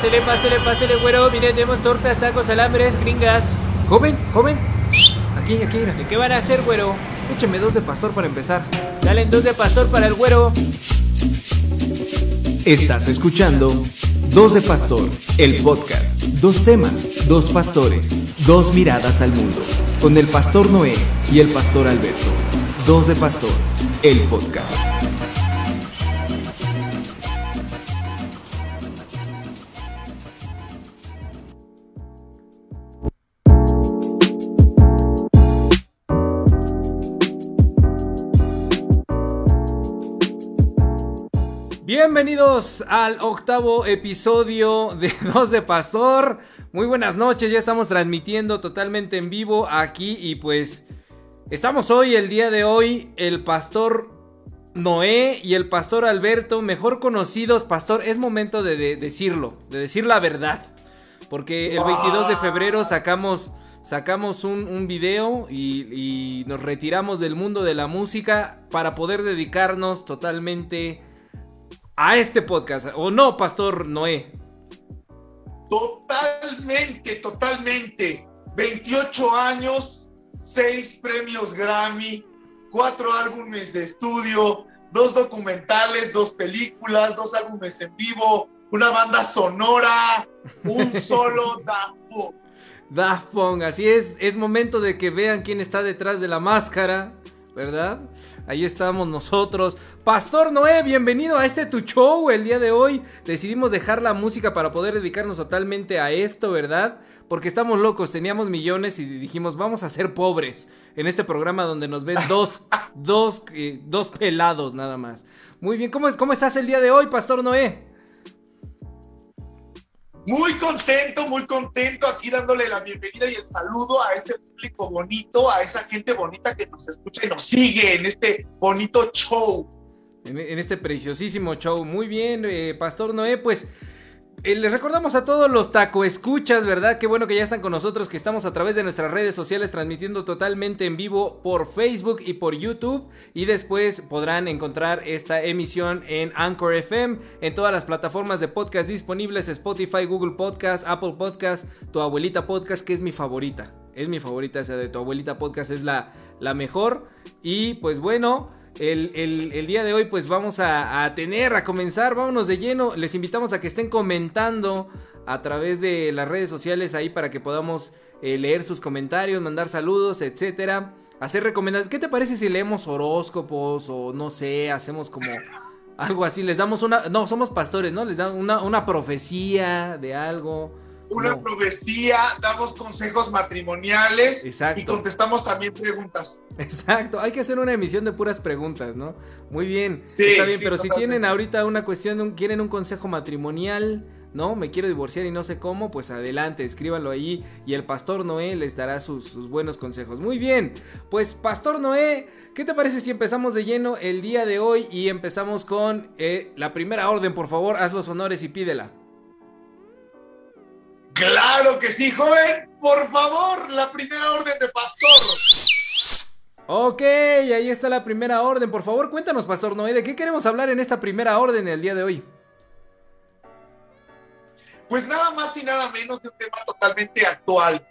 Pásele, pásele, pásele, güero. Mire, tenemos tortas, tacos, alambres, gringas. Joven, joven. Aquí, aquí, mira. ¿De qué van a hacer, güero? Écheme dos de pastor para empezar. Salen dos de pastor para el güero. Estás escuchando Dos de Pastor, el podcast. Dos temas, dos pastores, dos miradas al mundo. Con el pastor Noé y el pastor Alberto. Dos de Pastor, el podcast. Bienvenidos al octavo episodio de Dos de Pastor. Muy buenas noches, ya estamos transmitiendo totalmente en vivo aquí y pues estamos hoy, el día de hoy, el pastor Noé y el pastor Alberto, mejor conocidos, pastor, es momento de, de decirlo, de decir la verdad. Porque el 22 de febrero sacamos, sacamos un, un video y, y nos retiramos del mundo de la música para poder dedicarnos totalmente a este podcast. ¿O no, Pastor Noé? Totalmente, totalmente. 28 años, 6 premios Grammy, 4 álbumes de estudio, 2 documentales, 2 películas, 2 álbumes en vivo, una banda sonora, un solo Daft Punk. Daft Punk, así es, es momento de que vean quién está detrás de la máscara, ¿verdad? Ahí estamos nosotros. Pastor Noé, bienvenido a este tu show el día de hoy. Decidimos dejar la música para poder dedicarnos totalmente a esto, ¿verdad? Porque estamos locos, teníamos millones y dijimos, vamos a ser pobres en este programa donde nos ven dos, dos, eh, dos pelados nada más. Muy bien, ¿cómo, ¿cómo estás el día de hoy, Pastor Noé? Muy contento, muy contento aquí dándole la bienvenida y el saludo a ese público bonito, a esa gente bonita que nos escucha y nos sigue en este bonito show. En, este preciosísimo show. Muy bien, eh, Pastor Noé, pues eh, les recordamos a todos los taco escuchas, ¿verdad? Qué bueno que ya están con nosotros, que estamos a través de nuestras redes sociales transmitiendo totalmente en vivo por Facebook y por YouTube. Y después podrán encontrar esta emisión en Anchor FM, en todas las plataformas de podcast disponibles, Spotify, Google Podcast, Apple Podcast, Tu Abuelita Podcast, que es mi favorita. Es mi favorita esa de Tu Abuelita Podcast, es la, la mejor. Y pues bueno... El, el, día de hoy pues vamos a, tener, a comenzar, vámonos de lleno, les invitamos a que estén comentando a través de las redes sociales ahí para que podamos eh, leer sus comentarios, mandar saludos, etcétera, hacer recomendaciones. ¿Qué te parece si leemos horóscopos o no sé, hacemos como algo así, les damos una, no, somos pastores, ¿no? Les dan una, una profecía de algo una no. profecía, damos consejos matrimoniales Exacto. y contestamos también preguntas. Exacto, hay que hacer una emisión de puras preguntas, ¿no? Muy bien, sí, está bien, sí, pero totalmente. si tienen ahorita una cuestión, un, quieren un consejo matrimonial, ¿no? Me quiero divorciar y no sé cómo, pues adelante, escríbanlo ahí y el pastor Noé les dará sus, sus buenos consejos. Muy bien, pues pastor Noé, ¿qué te parece si empezamos de lleno el día de hoy y empezamos con eh, la primera orden, por favor, haz los honores y pídela. Claro que sí, joven. Por favor, la primera orden de pastor. Ok, ahí está la primera orden. Por favor, cuéntanos, Pastor Noé, ¿de qué queremos hablar en esta primera orden el día de hoy? Pues nada más y nada menos de un tema totalmente actual.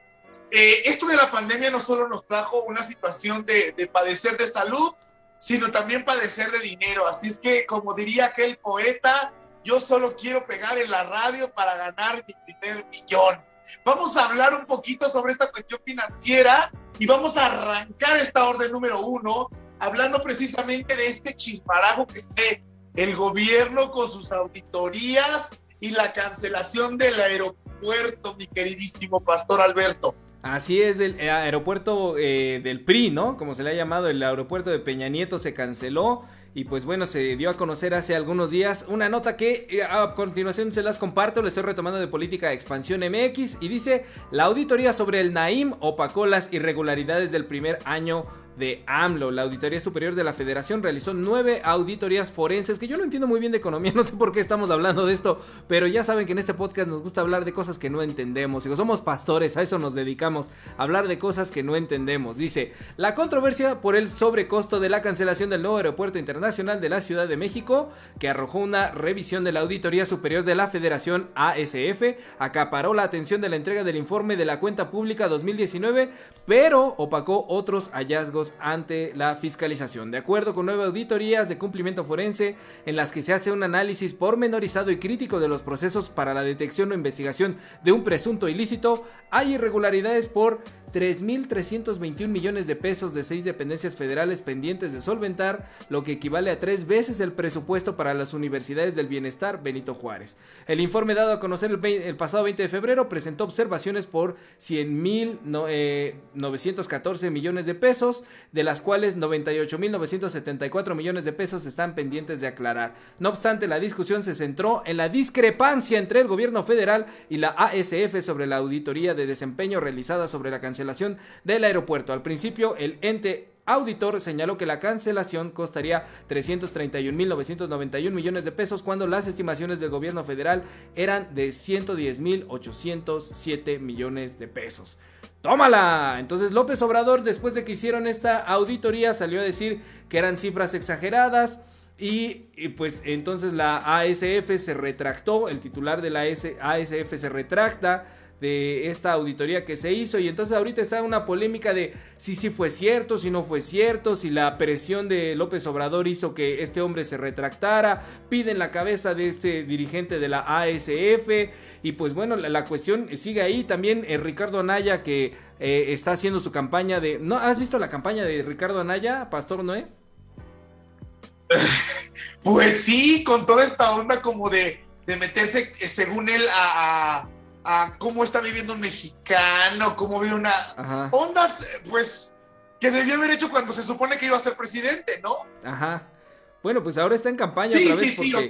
Eh, esto de la pandemia no solo nos trajo una situación de, de padecer de salud, sino también padecer de dinero. Así es que, como diría aquel poeta, yo solo quiero pegar en la radio para ganar mi primer millón. Vamos a hablar un poquito sobre esta cuestión financiera y vamos a arrancar esta orden número uno, hablando precisamente de este chismarajo que esté el gobierno con sus auditorías y la cancelación del aeropuerto, mi queridísimo pastor Alberto. Así es, del eh, aeropuerto eh, del PRI, ¿no? Como se le ha llamado, el aeropuerto de Peña Nieto se canceló. Y pues bueno, se dio a conocer hace algunos días una nota que eh, a continuación se las comparto, le estoy retomando de Política de Expansión MX y dice, la auditoría sobre el Naim opacó las irregularidades del primer año de AMLO. La Auditoría Superior de la Federación realizó nueve auditorías forenses, que yo no entiendo muy bien de economía, no sé por qué estamos hablando de esto, pero ya saben que en este podcast nos gusta hablar de cosas que no entendemos. Y somos pastores, a eso nos dedicamos, hablar de cosas que no entendemos. Dice, la controversia por el sobrecosto de la cancelación del nuevo aeropuerto internacional de la Ciudad de México, que arrojó una revisión de la Auditoría Superior de la Federación ASF, acaparó la atención de la entrega del informe de la cuenta pública 2019, pero opacó otros hallazgos ante la fiscalización. De acuerdo con nueve auditorías de cumplimiento forense en las que se hace un análisis pormenorizado y crítico de los procesos para la detección o investigación de un presunto ilícito, hay irregularidades por 3.321 millones de pesos de seis dependencias federales pendientes de solventar, lo que equivale a tres veces el presupuesto para las universidades del bienestar Benito Juárez. El informe dado a conocer el, pasado 20 de febrero presentó observaciones por 100.914 eh, millones de pesos, de las cuales 98.974 millones de pesos están pendientes de aclarar. No obstante, la discusión se centró en la discrepancia entre el gobierno federal y la ASF sobre la auditoría de desempeño realizada sobre la cancelación del aeropuerto. Al principio, el ente auditor señaló que la cancelación costaría 331.991 millones de pesos cuando las estimaciones del gobierno federal eran de 110.807 millones de pesos. ¡Tómala! Entonces López Obrador, después de que hicieron esta auditoría, salió a decir que eran cifras exageradas. Y, pues entonces la ASF se retractó, el titular de la ASF se retracta, de esta auditoría que se hizo y entonces ahorita está una polémica de si sí fue cierto, si no fue cierto, si la presión de López Obrador hizo que este hombre se retractara, piden la cabeza de este dirigente de la ASF y pues bueno, la, cuestión sigue ahí, también eh, Ricardo Anaya que eh, está haciendo su campaña de... ¿No has visto la campaña de Ricardo Anaya, Pastor Noé? Pues sí, con toda esta onda como de, meterse, eh, según él, a cómo está viviendo un mexicano, cómo vive una ondas, pues, que debió haber hecho cuando se supone que iba a ser presidente, ¿no? Ajá. Bueno, pues ahora está en campaña otra vez sí, porque,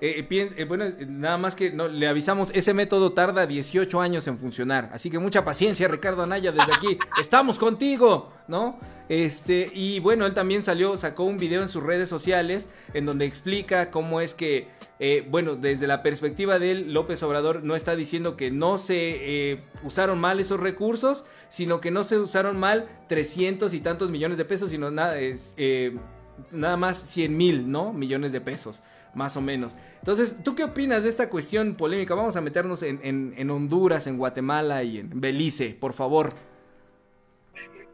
eh, eh, eh, bueno, nada más que no, le avisamos, ese método tarda 18 años en funcionar, así que mucha paciencia, Ricardo Anaya, desde aquí, estamos contigo, ¿no? Este, y bueno, él también salió, sacó un video en sus redes sociales en donde explica cómo es que eh, bueno, desde la perspectiva de él, López Obrador no está diciendo que no se usaron mal esos recursos, sino que no se usaron mal 300 y tantos millones de pesos, sino nada, es, nada más 100 mil, ¿no? Millones de pesos, más o menos. Entonces, ¿tú qué opinas de esta cuestión polémica? Vamos a meternos en, en Honduras, en Guatemala y en Belice, por favor.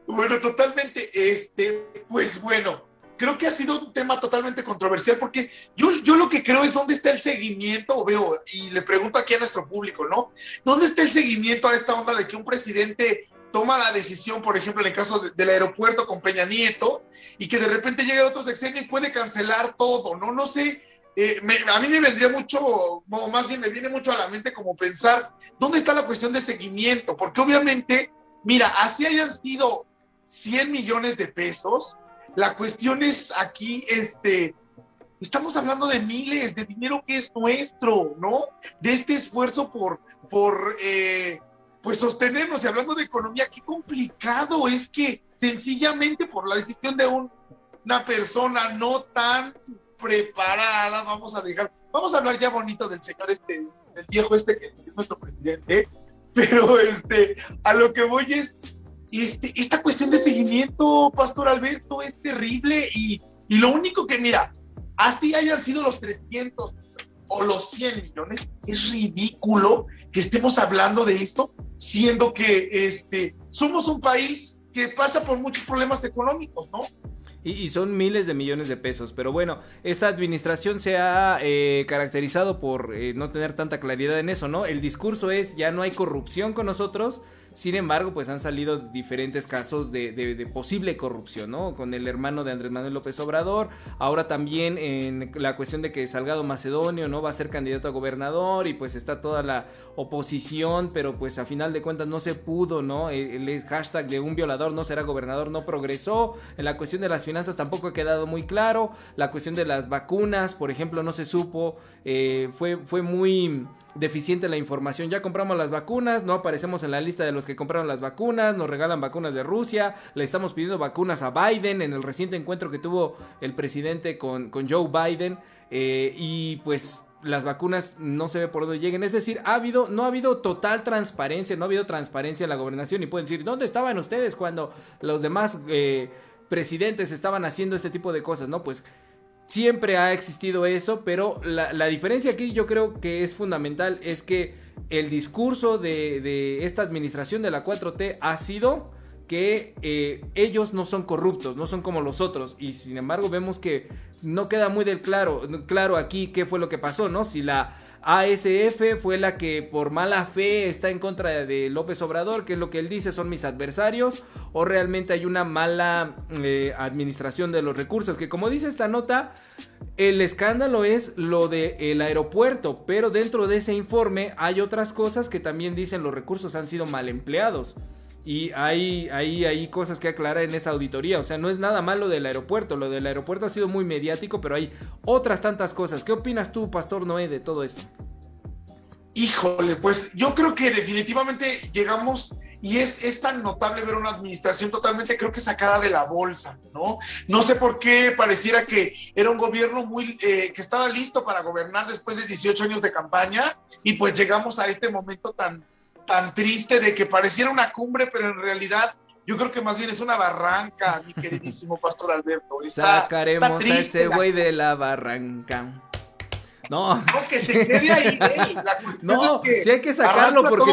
Bueno, totalmente, este, pues bueno creo que ha sido un tema totalmente controversial porque yo, yo lo que creo es dónde está el seguimiento, veo, y le pregunto aquí a nuestro público, ¿no? ¿Dónde está el seguimiento a esta onda de que un presidente toma la decisión, por ejemplo, en el caso del aeropuerto con Peña Nieto, y que de repente llega otro sexenio y puede cancelar todo, ¿no? No sé, eh, a mí me vendría mucho, o más bien me viene mucho a la mente como pensar, ¿dónde está la cuestión de seguimiento? Porque obviamente, mira, así hayan sido 100 millones de pesos, la cuestión es aquí, este, estamos hablando de miles, de dinero que es nuestro, ¿no? De este esfuerzo por, por eh, pues sostenernos. Y hablando de economía, qué complicado es que sencillamente por la decisión de una persona no tan preparada, vamos a dejar, vamos a hablar ya bonito del señor este, del viejo este que es nuestro presidente, pero este, a lo que voy es, este, esta cuestión de seguimiento, Pastor Alberto, es terrible y, y lo único que, mira, así hayan sido los 300 o los 100 millones, es ridículo que estemos hablando de esto, siendo que este, somos un país que pasa por muchos problemas económicos, ¿no? Y, son miles de millones de pesos. Pero bueno, esta administración se ha eh, caracterizado por eh, no tener tanta claridad en eso, ¿no? El discurso es ya no hay corrupción con nosotros, sin embargo, pues han salido diferentes casos de, posible corrupción, ¿no? Con el hermano de Andrés Manuel López Obrador, ahora también en la cuestión de que Salgado Macedonio, ¿no? Va a ser candidato a gobernador y pues está toda la oposición, pero pues a final de cuentas no se pudo, ¿no? El, hashtag de un violador no será gobernador no progresó, en la cuestión de las finanzas tampoco ha quedado muy claro, la cuestión de las vacunas, por ejemplo, no se supo, eh, fue, fue muy deficiente la información. Ya compramos las vacunas, no aparecemos en la lista de los que compraron las vacunas, nos regalan vacunas de Rusia, le estamos pidiendo vacunas a Biden en el reciente encuentro que tuvo el presidente con, con Joe Biden. Eh, y pues las vacunas no se ve por dónde lleguen. Es decir, ha habido, no ha habido total transparencia, no ha habido transparencia en la gobernación. Y pueden decir, ¿dónde estaban ustedes cuando los demás eh, presidentes estaban haciendo este tipo de cosas? No, pues siempre ha existido eso, pero la, diferencia aquí yo creo que es fundamental es que el discurso de, esta administración de la 4T ha sido que eh, ellos no son corruptos, no son como los otros, y sin embargo vemos que no queda muy del claro, claro aquí qué fue lo que pasó, ¿no? Si la ASF fue la que por mala fe está en contra de López Obrador, que es lo que él dice son mis adversarios, o realmente hay una mala eh, administración de los recursos, que como dice esta nota, el escándalo es lo del aeropuerto, pero dentro de ese informe hay otras cosas que también dicen los recursos han sido mal empleados. Y hay, hay, hay cosas que aclarar en esa auditoría. O sea, no es nada malo del aeropuerto. Lo del aeropuerto ha sido muy mediático, pero hay otras tantas cosas. ¿Qué opinas tú, Pastor Noé, de todo esto? Híjole, pues yo creo que definitivamente llegamos y es, es, tan notable ver una administración totalmente, creo que sacada de la bolsa, ¿no? No sé por qué pareciera que era un gobierno muy, eh, que estaba listo para gobernar después de 18 años de campaña y pues llegamos a este momento tan, tan triste de que pareciera una cumbre, pero en realidad yo creo que más bien es una barranca, mi queridísimo Pastor Alberto. Sacaremos a ese güey de la barranca. No. No, que se quede ahí, No, sí hay que sacarlo porque.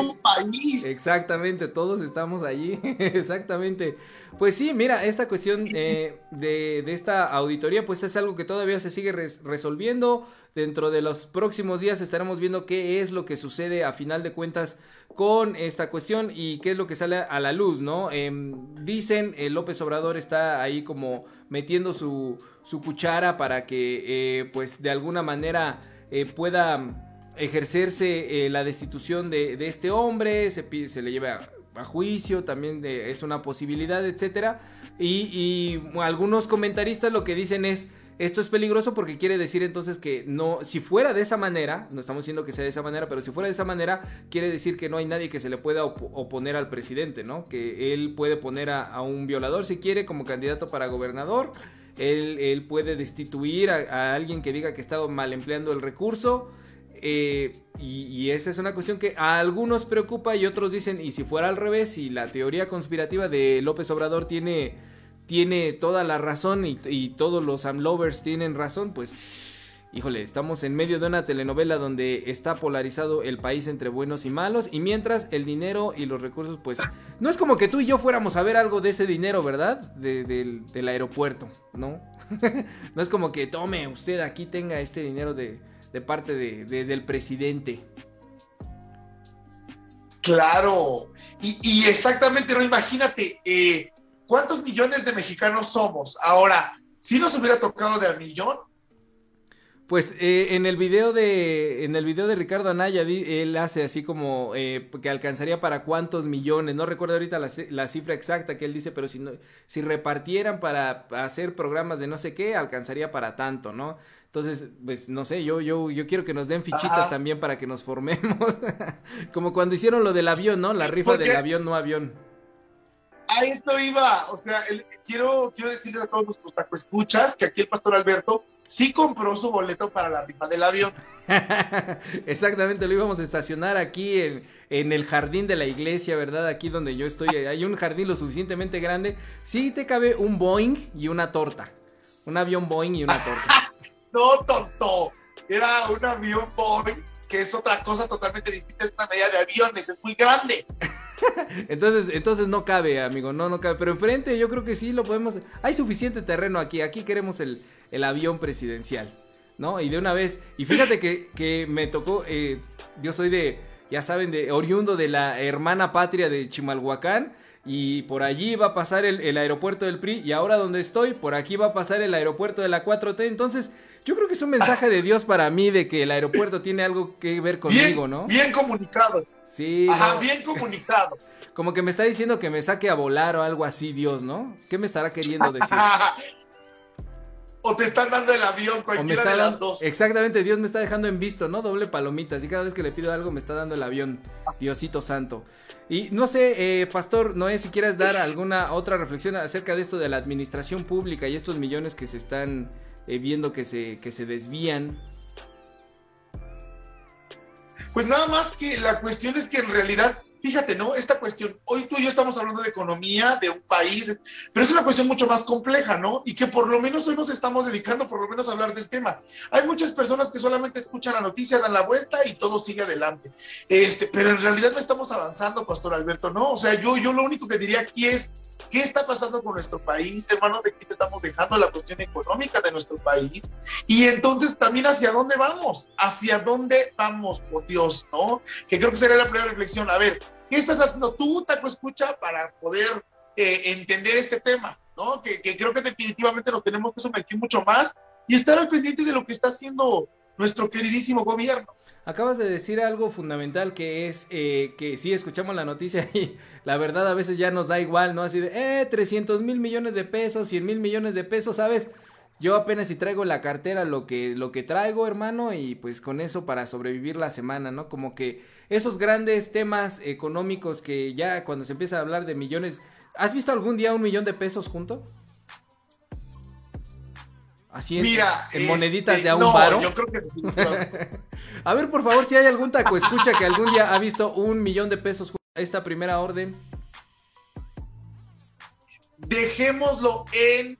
Exactamente, todos estamos allí. Exactamente. Pues sí, mira, esta cuestión eh, de, esta auditoría, pues es algo que todavía se sigue resolviendo. Dentro de los próximos días estaremos viendo qué es lo que sucede a final de cuentas con esta cuestión y qué es lo que sale a la luz, ¿no? Em, dicen, el López Obrador está ahí como metiendo su, su cuchara para que, eh, pues, de alguna manera eh, pueda ejercerse la destitución de, de, este hombre, se, se le lleva a juicio, también es una posibilidad, etcétera. Y, algunos comentaristas lo que dicen es, esto es peligroso porque quiere decir entonces que no, si fuera de esa manera, no estamos diciendo que sea de esa manera, pero si fuera de esa manera, quiere decir que no hay nadie que se le pueda oponer al presidente, ¿no? Que él puede poner a, un violador si quiere como candidato para gobernador, él, puede destituir a, alguien que diga que está mal empleando el recurso eh, y, esa es una cuestión que a algunos preocupa y otros dicen, y si fuera al revés, y la teoría conspirativa de López Obrador tiene, tiene toda la razón y, todos los AMLovers tienen razón, pues, híjole, estamos en medio de una telenovela donde está polarizado el país entre buenos y malos, y mientras el dinero y los recursos, pues, no es como que tú y yo fuéramos a ver algo de ese dinero, ¿verdad? del aeropuerto, ¿no? no es como que tome usted aquí tenga este dinero de parte de, del presidente. Claro, y, exactamente, no imagínate, eh, ¿cuántos millones de mexicanos somos? Ahora, si nos hubiera tocado de a millón, pues eh, en el video de en el video de Ricardo Anaya él hace así como eh, que alcanzaría para cuántos millones no recuerdo ahorita la, la, cifra exacta que él dice pero si no, si repartieran para hacer programas de no sé qué alcanzaría para tanto no entonces, pues no sé, yo, yo, yo quiero que nos den fichitas también para que nos formemos. Como cuando hicieron lo del avión, ¿no? La rifa del avión, no avión. A esto iba, o sea, quiero, quiero decirles a todos nuestros escuchas que aquí el pastor Alberto sí compró su boleto para la rifa del avión. Exactamente, lo íbamos a estacionar aquí en, en, el jardín de la iglesia, ¿verdad? Aquí donde yo estoy, hay un jardín lo suficientemente grande. Sí te cabe un Boeing y una torta. Un avión Boeing y una torta. No, tonto. Era un avión Boeing, que es otra cosa totalmente distinta. Es una medida de aviones, es muy grande. entonces, entonces no cabe, amigo, no, no cabe. Pero enfrente yo creo que sí lo podemos. Hay suficiente terreno aquí. Aquí queremos el, avión presidencial, ¿no? Y de una vez. Y fíjate que, me tocó. Eh, yo soy de, ya saben, de oriundo de la hermana patria de Chimalhuacán y por allí va a pasar el, el, aeropuerto del PRI y ahora donde estoy, por aquí va a pasar el aeropuerto de la 4T. Entonces, yo creo que es un mensaje de Dios para mí de que el aeropuerto tiene algo que ver conmigo, ¿no? Bien comunicado. Sí. Ajá, bien comunicado. Como que me está diciendo que me saque a volar o algo así, Dios, ¿no? ¿Qué me estará queriendo decir? o te están dando el avión, cualquiera de las dos. Exactamente, Dios me está dejando en visto, ¿no? Doble palomita. Así cada vez que le pido algo me está dando el avión. Diosito santo. Y no sé, eh, Pastor Noé, si quieres dar alguna otra reflexión acerca de esto de la administración pública y estos millones que se están eh, viendo que se, que se desvían. Pues nada más que la cuestión es que en realidad fíjate, ¿no? Esta cuestión, hoy tú y yo estamos hablando de economía, de un país, pero es una cuestión mucho más compleja, ¿no? Y que por lo menos hoy nos estamos dedicando por lo menos a hablar del tema. Hay muchas personas que solamente escuchan la noticia, dan la vuelta y todo sigue adelante. Este, pero en realidad no estamos avanzando, Pastor Alberto, ¿no? O sea, yo, yo lo único que diría aquí es, ¿qué está pasando con nuestro país, hermano? ¿De qué estamos dejando la cuestión económica de nuestro país? Y entonces también hacia dónde vamos, hacia dónde vamos, por Dios, ¿no? Que creo que sería la primera reflexión. A ver, ¿Qué estás haciendo tú, Taco Escucha, para poder eh, entender este tema? ¿no? Que, creo que definitivamente nos tenemos que sumergir mucho más y estar al pendiente de lo que está haciendo nuestro queridísimo gobierno. Acabas de decir algo fundamental que es eh, que sí escuchamos la noticia y la verdad a veces ya nos da igual, ¿no? Así de, eh, 300 mil millones de pesos, 100 mil millones de pesos, ¿sabes? Yo apenas si traigo la cartera lo que, lo que traigo, hermano, y pues con eso para sobrevivir la semana, ¿no? Como que esos grandes temas económicos que ya cuando se empieza a hablar de millones, ¿has visto algún día un millón de pesos junto? Así en, Mira, en moneditas este, de a un no, Yo creo que a ver, por favor, si hay algún taco escucha que algún día ha visto un millón de pesos esta primera orden. Dejémoslo en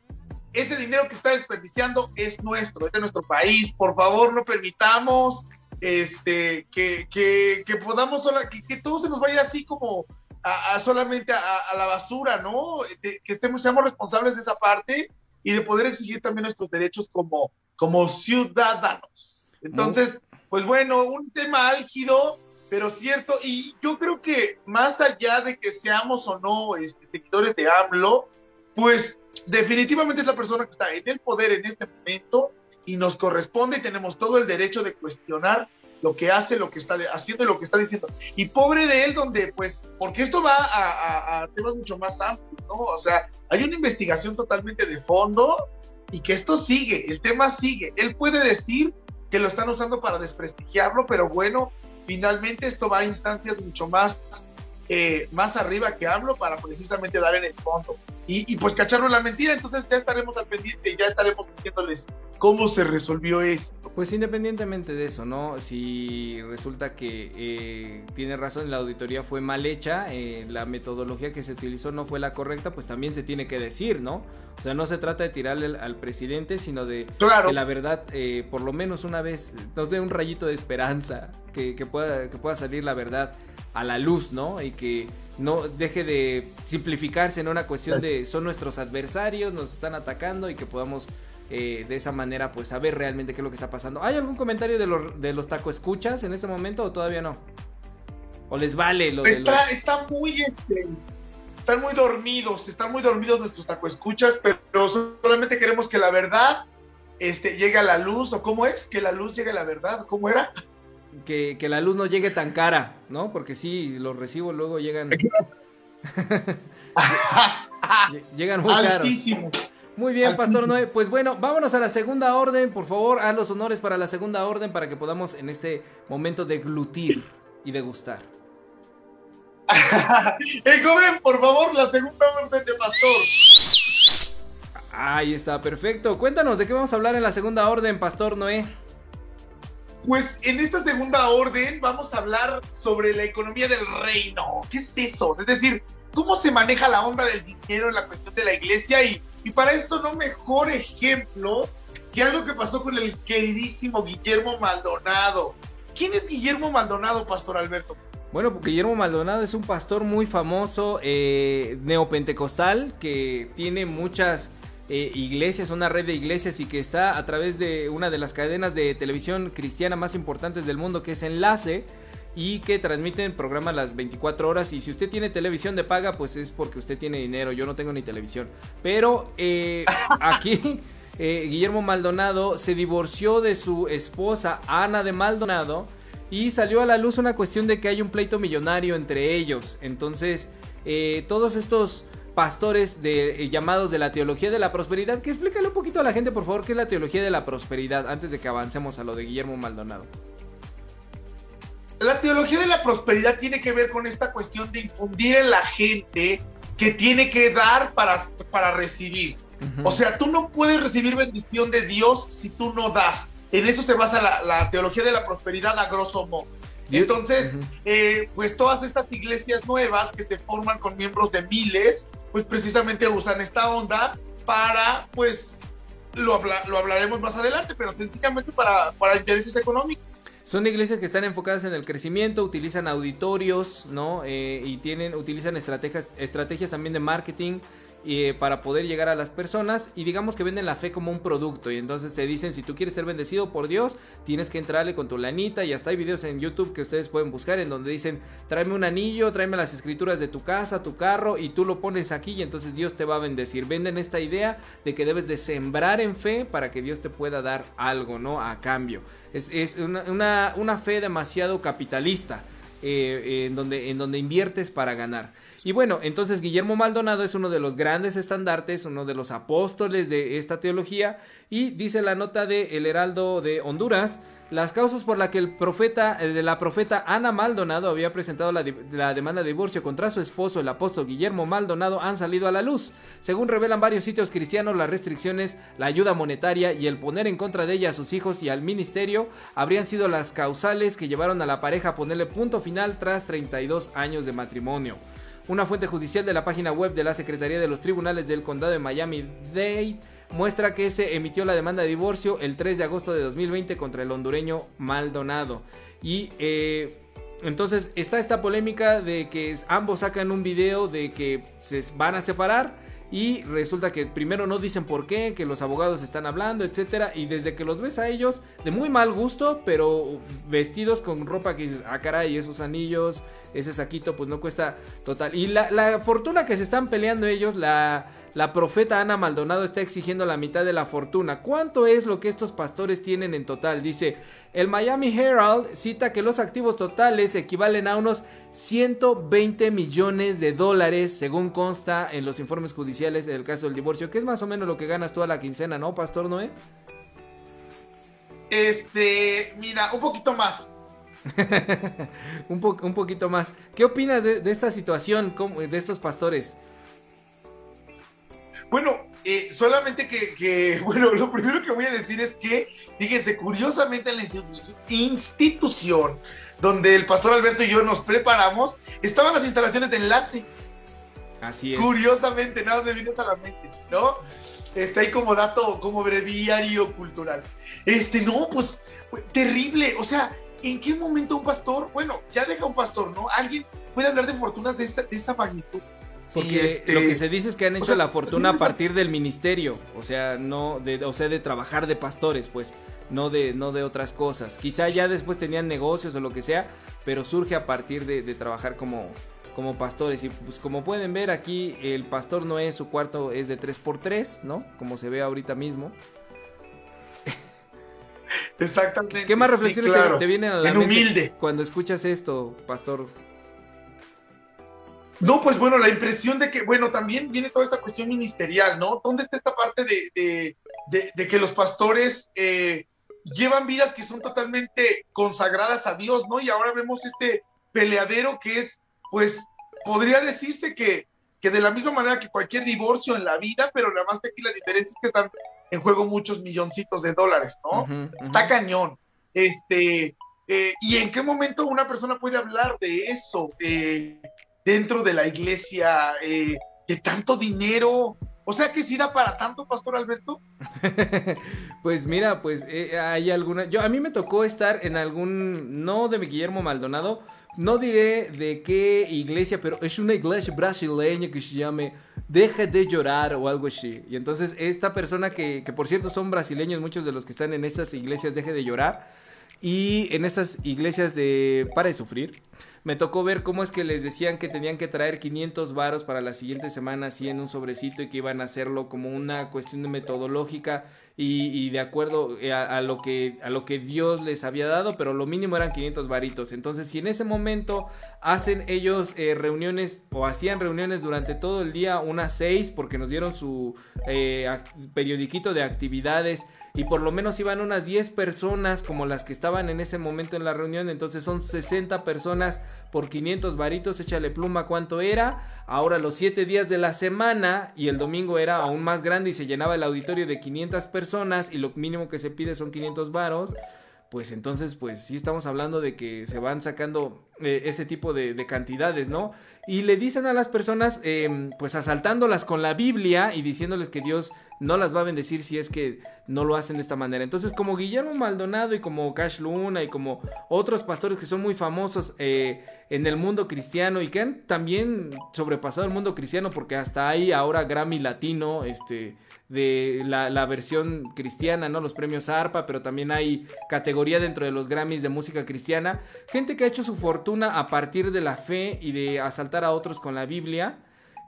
ese dinero que está desperdiciando es nuestro, es de nuestro país. Por favor, no permitamos este, que, que, podamos, que, que, todo se nos vaya así como a, solamente a, la basura, ¿no? que estemos, seamos responsables de esa parte y de poder exigir también nuestros derechos como, como ciudadanos. Entonces, pues bueno, un tema álgido, pero cierto, y yo creo que más allá de que seamos o no este, seguidores de AMLO, pues definitivamente es la persona que está en el poder en este momento y nos corresponde y tenemos todo el derecho de cuestionar lo que hace, lo que está haciendo y lo que está diciendo. Y pobre de él, donde, pues, porque esto va a, temas mucho más amplios, ¿no? O sea, hay una investigación totalmente de fondo y que esto sigue, el tema sigue. Él puede decir que lo están usando para desprestigiarlo, pero bueno, finalmente esto va a instancias mucho más eh, más arriba que hablo para precisamente dar en el fondo. Y, pues cacharlo la mentira, entonces ya estaremos al pendiente, ya estaremos diciéndoles cómo se resolvió esto. Pues independientemente de eso, ¿no? Si resulta que eh, tiene razón, la auditoría fue mal hecha, eh, la metodología que se utilizó no fue la correcta, pues también se tiene que decir, ¿no? O sea, no se trata de tirarle al, presidente, sino de que la verdad, por lo menos una vez, nos dé un rayito de esperanza, que, pueda, que pueda salir la verdad a la luz, ¿no? Y que no deje de simplificarse en una cuestión de son nuestros adversarios, nos están atacando y que podamos eh, de esa manera pues saber realmente qué es lo que está pasando. ¿Hay algún comentario de los, de los taco escuchas en este momento o todavía no? ¿O les vale lo está, Está muy... Este, están muy dormidos, están muy dormidos nuestros taco escuchas, pero solamente queremos que la verdad este, llegue a la luz, o cómo es, que la luz llegue a la verdad, ¿cómo era? Que, la luz no llegue tan cara, ¿no? Porque sí, los recibos luego llegan. llegan muy caros. Muy bien, Pastor Noé. Pues bueno, vámonos a la segunda orden. Por favor, haz los honores para la segunda orden para que podamos en este momento deglutir y degustar. eh, por favor, la segunda orden de Pastor. Ahí está, perfecto. Cuéntanos de qué vamos a hablar en la segunda orden, Pastor Noé. Pues en esta segunda orden vamos a hablar sobre la economía del reino. ¿Qué es eso? Es decir, cómo se maneja la onda del dinero en la cuestión de la iglesia y, y para esto no mejor ejemplo que algo que pasó con el queridísimo Guillermo Maldonado. ¿Quién es Guillermo Maldonado, Pastor Alberto? Bueno, Guillermo Maldonado es un pastor muy famoso, eh, neopentecostal, que tiene muchas eh, iglesias, una red de iglesias y que está a través de una de las cadenas de televisión cristiana más importantes del mundo que es Enlace y que transmiten programas las 24 horas y si usted tiene televisión de paga pues es porque usted tiene dinero, yo no tengo ni televisión. Pero eh, aquí eh, Guillermo Maldonado se divorció de su esposa Ana de Maldonado y salió a la luz una cuestión de que hay un pleito millonario entre ellos. Entonces todos estos pastores de, eh, llamados de la teología de la prosperidad. Que explícale un poquito a la gente, por favor, qué es la teología de la prosperidad antes de que avancemos a lo de Guillermo Maldonado. La teología de la prosperidad tiene que ver con esta cuestión de infundir en la gente que tiene que dar para, para recibir. O sea, tú no puedes recibir bendición de Dios si tú no das. En eso se basa la, teología de la prosperidad a grosso modo. Entonces, eh, pues todas estas iglesias nuevas que se forman con miembros de miles, pues precisamente usan esta onda para, pues, lo, lo hablaremos más adelante, pero sencillamente para, para intereses económicos. Son iglesias que están enfocadas en el crecimiento, utilizan auditorios, ¿no? Eh, y tienen, utilizan estrategias, estrategias también de marketing eh, para poder llegar a las personas y digamos que venden la fe como un producto y entonces te dicen si tú quieres ser bendecido por Dios tienes que entrarle con tu lanita y hasta hay videos en YouTube que ustedes pueden buscar en donde dicen tráeme un anillo, tráeme las escrituras de tu casa, tu carro y tú lo pones aquí y entonces Dios te va a bendecir. Venden esta idea de que debes de sembrar en fe para que Dios te pueda dar algo, ¿no? A cambio. Es, una, una, fe demasiado capitalista. Eh, en, donde, en donde inviertes para ganar. Y bueno, entonces Guillermo Maldonado es uno de los grandes estandartes, uno de los apóstoles de esta teología y dice la nota de El Heraldo de Honduras, las causas por las que el profeta, eh, de la profeta Ana Maldonado había presentado la, la, demanda de divorcio contra su esposo, el apóstol Guillermo Maldonado, han salido a la luz. Según revelan varios sitios cristianos, las restricciones, la ayuda monetaria y el poner en contra de ella a sus hijos y al ministerio habrían sido las causales que llevaron a la pareja a ponerle punto final tras 32 años de matrimonio. Una fuente judicial de la página web de la Secretaría de los Tribunales del Condado de Miami-Dade muestra que se emitió la demanda de divorcio el 3 de agosto de 2020 contra el hondureño Maldonado. Y eh, entonces está esta polémica de que ambos sacan un video de que se van a separar y resulta que primero no dicen por qué, que los abogados están hablando, etcétera, y desde que los ves a ellos de muy mal gusto, pero vestidos con ropa que dices, ah caray, esos anillos, ese saquito pues no cuesta total. Y la, la fortuna que se están peleando ellos, la la profeta Ana Maldonado está exigiendo la mitad de la fortuna. ¿Cuánto es lo que estos pastores tienen en total? Dice, el Miami Herald cita que los activos totales equivalen a unos 120 millones de dólares, según consta en los informes judiciales del caso del divorcio, que es más o menos lo que ganas toda la quincena, ¿no, Pastor Noé? Este, mira, un poquito más. un, un, poquito más. ¿Qué opinas de, de esta situación, de estos pastores? Bueno, eh, solamente que, bueno, lo primero que voy a decir es que, fíjense, curiosamente en la institución donde el pastor Alberto y yo nos preparamos, estaban las instalaciones de enlace. Así es. Curiosamente, nada me vienes a la mente, ¿no? Está ahí como dato, como breviario cultural. Este, no, pues, terrible. O sea, ¿en qué momento un pastor, bueno, ya deja un pastor, ¿no? Alguien puede hablar de fortunas de esa, de esa magnitud. Porque este, lo que se dice es que han hecho la fortuna a partir del ministerio, o sea, no de, o sea, de trabajar de pastores, pues, no de, no de otras cosas. Quizá ya después tenían negocios o lo que sea, pero surge a partir de, trabajar como, como pastores. Y pues como pueden ver aquí, el pastor no es, su cuarto es de 3x3, ¿no? Como se ve ahorita mismo. Exactamente. ¿Qué más reflexiones te, vienen a la mente humilde. cuando escuchas esto, pastor? No, pues bueno, la impresión de que, bueno, también viene toda esta cuestión ministerial, ¿no? ¿Dónde está esta parte de, que los pastores eh, llevan vidas que son totalmente consagradas a Dios, ¿no? Y ahora vemos este peleadero que es, pues, podría decirse que, que de la misma manera que cualquier divorcio en la vida, pero nada más que aquí la diferencia es que están en juego muchos milloncitos de dólares, ¿no? Está cañón. Este, eh, ¿y en qué momento una persona puede hablar de eso? Eh, dentro de la iglesia, eh, que tanto dinero, o sea que si da para tanto, Pastor Alberto. pues mira, pues eh, hay alguna. Yo a mí me tocó estar en algún, no de Guillermo Maldonado, no diré de qué iglesia, pero es una iglesia brasileña que se llame Deja de llorar o algo así. Y entonces esta persona que, que por cierto son brasileños, muchos de los que están en estas iglesias Deje de llorar. Y en estas iglesias de Para de Sufrir, me tocó ver cómo es que les decían que tenían que traer 500 varos para la siguiente semana así en un sobrecito y que iban a hacerlo como una cuestión metodológica y, de acuerdo eh, a, lo que, a lo que Dios les había dado, pero lo mínimo eran 500 varitos. Entonces, si en ese momento hacen ellos eh, reuniones o hacían reuniones durante todo el día, unas 6, porque nos dieron su eh, periodiquito de actividades y por lo menos iban unas 10 personas como las que estaban en ese momento en la reunión, entonces son 60 personas por 500 varitos, échale pluma cuánto era, ahora los 7 días de la semana y el domingo era aún más grande y se llenaba el auditorio de 500 personas y lo mínimo que se pide son 500 varos pues entonces pues sí estamos hablando de que se van sacando eh, ese tipo de, cantidades, ¿no? Y le dicen a las personas, em, pues asaltándolas con la Biblia y diciéndoles que Dios no las va a bendecir si es que no lo hacen de esta manera. Entonces como Guillermo Maldonado y como Cash Luna y como otros pastores que son muy famosos eh, en el mundo cristiano y que han también sobrepasado el mundo cristiano porque hasta hay ahora Grammy Latino, este de la, versión cristiana, ¿no? Los premios ARPA, pero también hay categoría dentro de los Grammys de música cristiana. Gente que ha hecho su fortuna a partir de la fe y de asaltar a otros con la Biblia,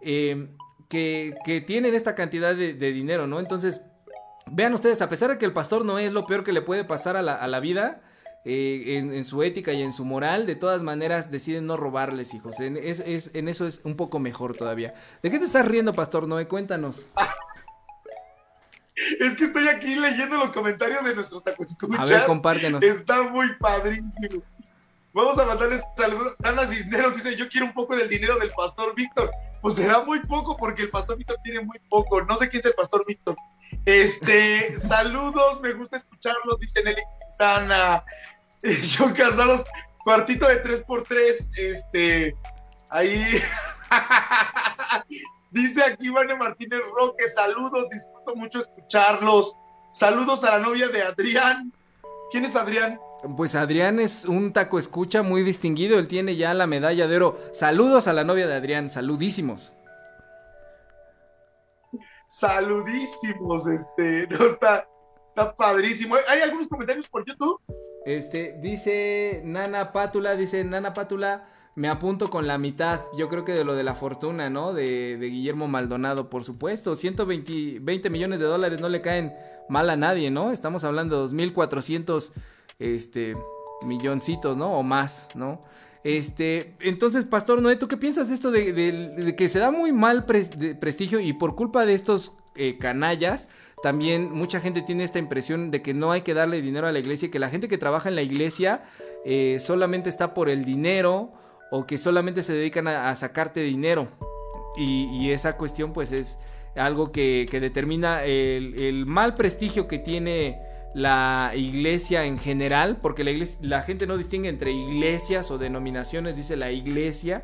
eh, que, tienen esta cantidad de, dinero, ¿no? Entonces, vean ustedes, a pesar de que el pastor no es lo peor que le puede pasar a la, vida, eh, en, su ética y en su moral, de todas maneras deciden no robarles, hijos. En, en eso es un poco mejor todavía. ¿De qué te estás riendo, pastor Noé? Cuéntanos. Es que estoy aquí leyendo los comentarios de nuestros tacos. A ver, compártenos. Está muy padrísimo. Vamos a mandarles saludos. Ana Cisneros dice, yo quiero un poco del dinero del pastor Víctor. Pues será muy poco porque el pastor Víctor tiene muy poco. No sé quién es el pastor Víctor. Este, saludos, me gusta escucharlos, dice Nelly Quintana. John Casados, cuartito de 3x3. Este, ahí. Dice aquí Vane Martínez Roque, saludos, disfruto mucho escucharlos. Saludos a la novia de Adrián. ¿Quién es Adrián? Pues Adrián es un taco escucha muy distinguido, él tiene ya la medalla de oro. Saludos a la novia de Adrián, saludísimos. Saludísimos, este, no está, está padrísimo. ¿Hay algunos comentarios por YouTube? Este, dice Nana Pátula, dice Nana Pátula, me apunto con la mitad, yo creo que de lo de la fortuna, ¿no? De, Guillermo Maldonado, por supuesto. 120 20 millones de dólares no le caen mal a nadie, ¿no? Estamos hablando de 2.400 este, milloncitos, ¿no? O más, ¿no? Este, entonces, Pastor Noé, ¿tú qué piensas de esto de, que se da muy mal prestigio y por culpa de estos eh, canallas, también mucha gente tiene esta impresión de que no hay que darle dinero a la iglesia, que la gente que trabaja en la iglesia eh, solamente está por el dinero o que solamente se dedican a, sacarte dinero. Y, esa cuestión pues es algo que, determina el, mal prestigio que tiene la iglesia en general, porque la, gente no distingue entre iglesias o denominaciones, dice la iglesia.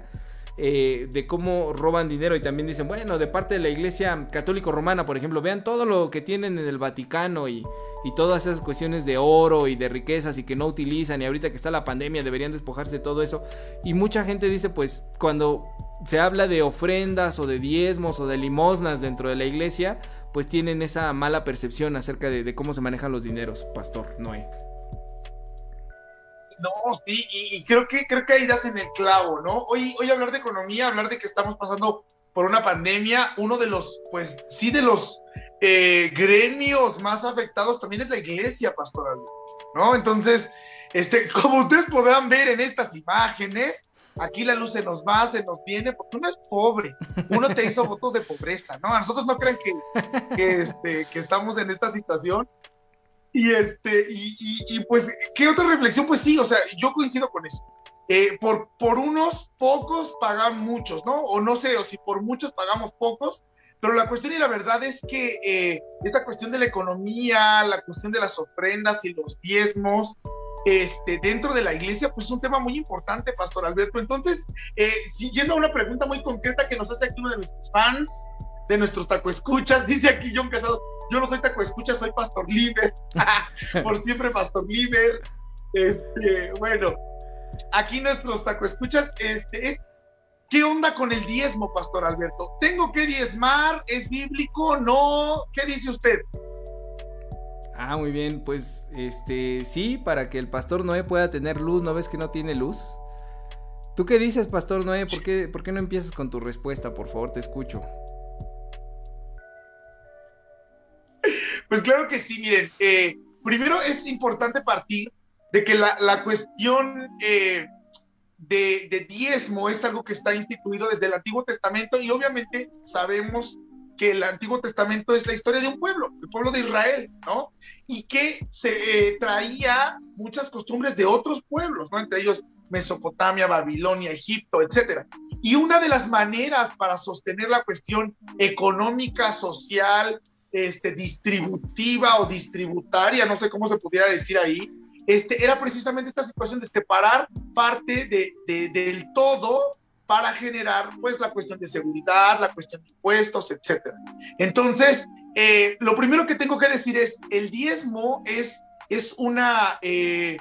Eh, de cómo roban dinero y también dicen, bueno, de parte de la iglesia católico romana, por ejemplo, vean todo lo que tienen en el Vaticano y, y todas esas cuestiones de oro y de riquezas y que no utilizan y ahorita que está la pandemia deberían despojarse de todo eso. Y mucha gente dice, pues cuando se habla de ofrendas o de diezmos o de limosnas dentro de la iglesia, pues tienen esa mala percepción acerca de, cómo se manejan los dineros, Pastor Noé. No, sí, y, creo que creo que ahí das en el clavo, ¿no? Hoy, hoy hablar de economía, hablar de que estamos pasando por una pandemia, uno de los, pues sí, de los eh, gremios más afectados también es la iglesia pastoral, ¿no? Entonces, este, como ustedes podrán ver en estas imágenes, aquí la luz se nos va, se nos viene, porque uno es pobre, uno te hizo votos de pobreza, ¿no? A nosotros no creen que, este, que estamos en esta situación. Y este, y, pues, ¿qué otra reflexión? Pues sí, o sea, yo coincido con eso. Eh, por, por unos pocos pagan muchos, ¿no? O no sé, o si por muchos pagamos pocos, pero la cuestión y la verdad es que eh, esta cuestión de la economía, la cuestión de las ofrendas y los diezmos, este, dentro de la iglesia, pues es un tema muy importante, Pastor Alberto. Entonces, eh, siguiendo a una pregunta muy concreta que nos hace aquí uno de nuestros fans, de nuestros taco escuchas, dice aquí John Casado, yo no soy taco escucha, soy Pastor Liber, por siempre Pastor Liber. Este, bueno, aquí nuestros taco escuchas, este, es ¿Qué onda con el diezmo, Pastor Alberto? ¿Tengo que diezmar? ¿Es bíblico? ¿No? ¿Qué dice usted? Ah, muy bien, pues este sí, para que el pastor Noé pueda tener luz, ¿no ves que no tiene luz? ¿Tú qué dices, Pastor Noé? ¿Por qué, ¿Por qué no empiezas con tu respuesta? Por favor, te escucho. Pues claro que sí, miren, eh, primero es importante partir de que la, cuestión eh, de, diezmo es algo que está instituido desde el Antiguo Testamento y obviamente sabemos que el Antiguo Testamento es la historia de un pueblo, el pueblo de Israel, ¿no? Y que se eh, traía muchas costumbres de otros pueblos, ¿no? Entre ellos Mesopotamia, Babilonia, Egipto, etcétera. Y una de las maneras para sostener la cuestión económica, social, este, distributiva o distributaria, no sé cómo se pudiera decir ahí, este, era precisamente esta situación de separar parte de, del todo para generar pues la cuestión de seguridad, la cuestión de impuestos, etcétera. Entonces, eh, lo primero que tengo que decir es, el diezmo es, es una, eh,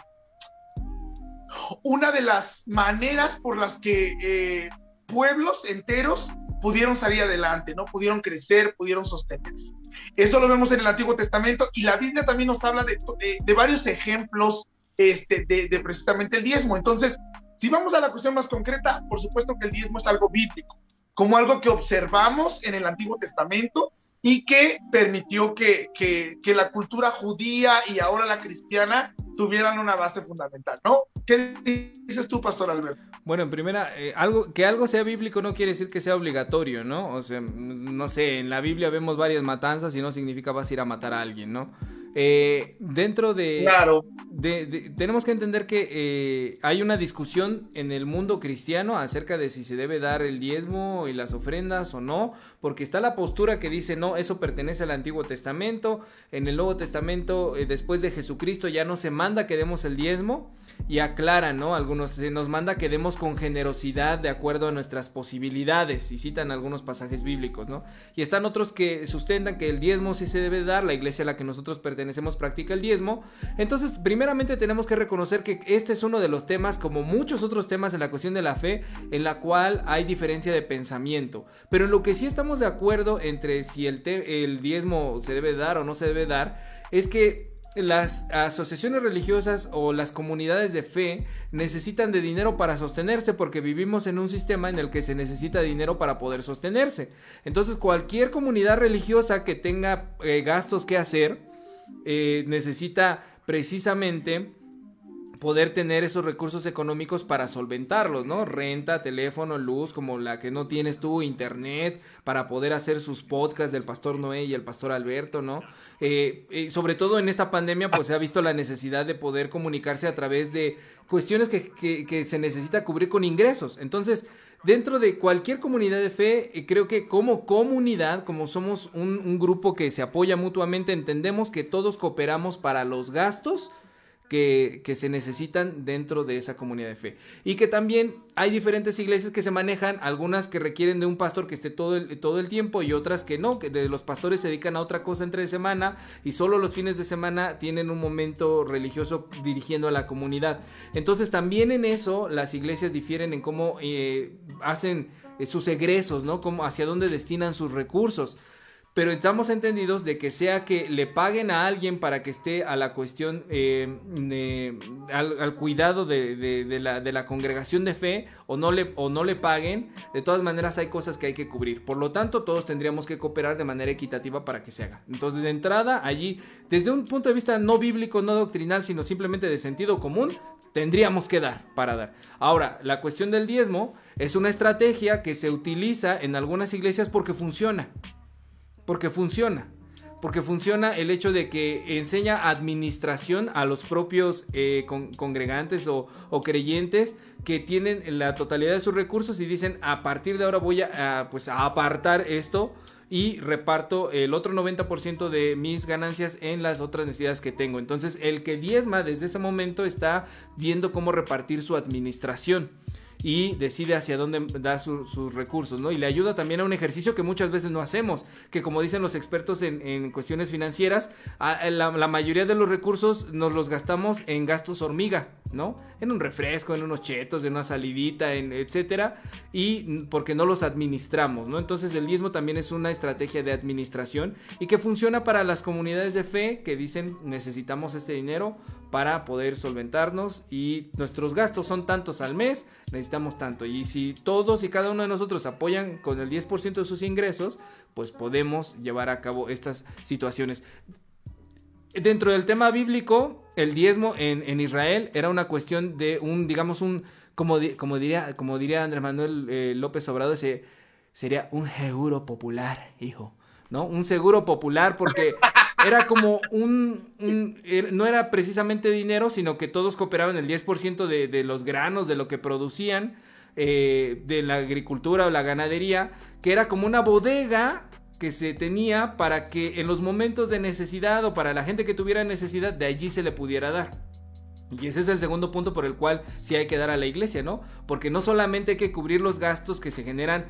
una de las maneras por las que eh, pueblos enteros pudieron salir adelante, ¿no? Pudieron crecer, pudieron sostenerse. Eso lo vemos en el Antiguo Testamento y la Biblia también nos habla de, de, varios ejemplos este, de, de, precisamente el diezmo. Entonces, si vamos a la cuestión más concreta, por supuesto que el diezmo es algo bíblico, como algo que observamos en el Antiguo Testamento y que permitió que, la cultura judía y ahora la cristiana tuvieran una base fundamental, ¿no? ¿Qué dices tú, Pastor Alberto? Bueno, en primera, eh, algo, que algo sea bíblico no quiere decir que sea obligatorio, ¿no? O sea, no sé, en la Biblia vemos varias matanzas y no significa vas a ir a matar a alguien, ¿no? Eh, dentro de, claro. tenemos que entender que eh, hay una discusión en el mundo cristiano acerca de si se debe dar el diezmo y las ofrendas o no, porque está la postura que dice no, eso pertenece al Antiguo Testamento, en el Nuevo Testamento eh, después de Jesucristo ya no se manda que demos el diezmo y aclaran, ¿no? Algunos se nos manda que demos con generosidad de acuerdo a nuestras posibilidades y citan algunos pasajes bíblicos, ¿no? Y están otros que sustentan que el diezmo sí se debe dar, la iglesia a la que nosotros pertenecemos pertenecemos practica el diezmo. Entonces, primeramente tenemos que reconocer que este es uno de los temas, como muchos otros temas en la cuestión de la fe, en la cual hay diferencia de pensamiento. Pero en lo que sí estamos de acuerdo entre si el, diezmo se debe dar o no se debe dar, es que las asociaciones religiosas o las comunidades de fe necesitan de dinero para sostenerse porque vivimos en un sistema en el que se necesita dinero para poder sostenerse. Entonces cualquier comunidad religiosa que tenga eh, gastos que hacer eh, necesita precisamente poder tener esos recursos económicos para solventarlos, ¿no? Renta, teléfono, luz, como la que no tienes tú, internet, para poder hacer sus podcasts del Pastor Noé y el Pastor Alberto, ¿no? Eh, sobre todo en esta pandemia, pues se ha visto la necesidad de poder comunicarse a través de cuestiones que, que se necesita cubrir con ingresos. Entonces, dentro de cualquier comunidad de fe, eh, creo que como comunidad, como somos un, grupo que se apoya mutuamente, entendemos que todos cooperamos para los gastos que, se necesitan dentro de esa comunidad de fe. Y que también hay diferentes iglesias que se manejan, algunas que requieren de un pastor que esté todo el, todo el tiempo y otras que no, que de los pastores se dedican a otra cosa entre semana y solo los fines de semana tienen un momento religioso dirigiendo a la comunidad. Entonces también en eso las iglesias difieren en cómo eh, hacen eh, sus egresos, ¿no? Cómo, hacia dónde destinan sus recursos pero estamos entendidos de que sea que le paguen a alguien para que esté a la cuestión, eh, al, cuidado de, la, congregación de fe o no, le, o no le paguen, de todas maneras hay cosas que hay que cubrir. Por lo tanto, todos tendríamos que cooperar de manera equitativa para que se haga. Entonces, de entrada, allí, desde un punto de vista no bíblico, no doctrinal, sino simplemente de sentido común, tendríamos que dar para dar. Ahora, la cuestión del diezmo es una estrategia que se utiliza en algunas iglesias porque funciona. Porque funciona. Porque funciona el hecho de que enseña administración a los propios eh, congregantes o, creyentes que tienen la totalidad de sus recursos y dicen a partir de ahora voy a, pues, a apartar esto y reparto el otro 90% de mis ganancias en las otras necesidades que tengo. Entonces el que diezma desde ese momento está viendo cómo repartir su administración y decide hacia dónde da sus recursos, ¿no? Y le ayuda también a un ejercicio que muchas veces no hacemos, que como dicen los expertos en, cuestiones financieras, la, mayoría de los recursos nos los gastamos en gastos hormiga. ¿No? En un refresco, en unos chetos, en una salidita, etcétera, y porque no los administramos, ¿no? Entonces el diezmo también es una estrategia de administración y que funciona para las comunidades de fe que dicen necesitamos este dinero para poder solventarnos y nuestros gastos son tantos al mes, necesitamos tanto. Y si todos y cada uno de nosotros apoyan con el 10% de sus ingresos, pues podemos llevar a cabo estas situaciones. Dentro del tema bíblico, el diezmo en, Israel era una cuestión de un, digamos, un, como, como, diría, como diría Andrés Manuel eh, López Obrador, ese, sería un seguro popular, hijo, ¿no? Un seguro popular porque era como un, no era precisamente dinero, sino que todos cooperaban el 10% de, de los granos, de lo que producían, eh, de la agricultura o la ganadería, que era como una bodega que se tenía para que en los momentos de necesidad o para la gente que tuviera necesidad, de allí se le pudiera dar. Y ese es el segundo punto por el cual sí hay que dar a la iglesia, ¿no? Porque no solamente hay que cubrir los gastos que se generan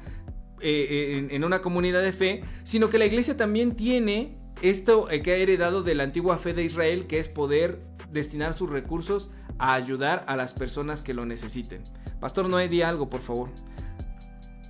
eh, en, en, una comunidad de fe, sino que la iglesia también tiene esto que ha heredado de la antigua fe de Israel, que es poder destinar sus recursos a ayudar a las personas que lo necesiten. Pastor Noé, di algo, por favor.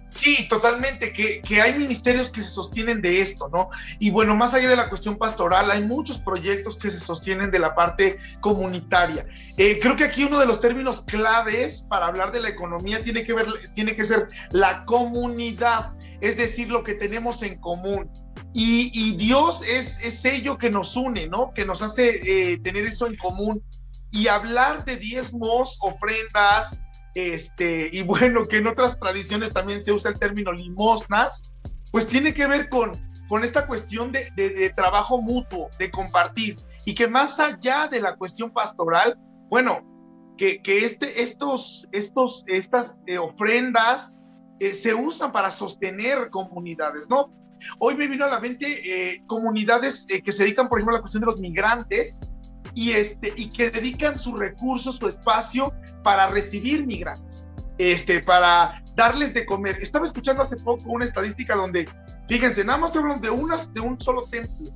Sí, totalmente, que, hay ministerios que se sostienen de esto, ¿no? Y bueno, más allá de la cuestión pastoral, hay muchos proyectos que se sostienen de la parte comunitaria. Eh, creo que aquí uno de los términos claves para hablar de la economía tiene que, ver, tiene que ser la comunidad, es decir, lo que tenemos en común. Y, Dios es, es ello que nos une, ¿no? Que nos hace eh, tener eso en común. Y hablar de diezmos, ofrendas, este, y bueno, que en otras tradiciones también se usa el término limosnas, pues tiene que ver con, con esta cuestión de, trabajo mutuo, de compartir, y que más allá de la cuestión pastoral, bueno, que, este, estos, estos, estas eh, ofrendas eh, se usan para sostener comunidades, ¿no? Hoy me vino a la mente eh, comunidades que se dedican, por ejemplo, a la cuestión de los migrantes, y, este, y que dedican sus recursos, su espacio para recibir migrantes, este, para darles de comer. Estaba escuchando hace poco una estadística donde, fíjense, nada más hablando de, unas, de un solo templo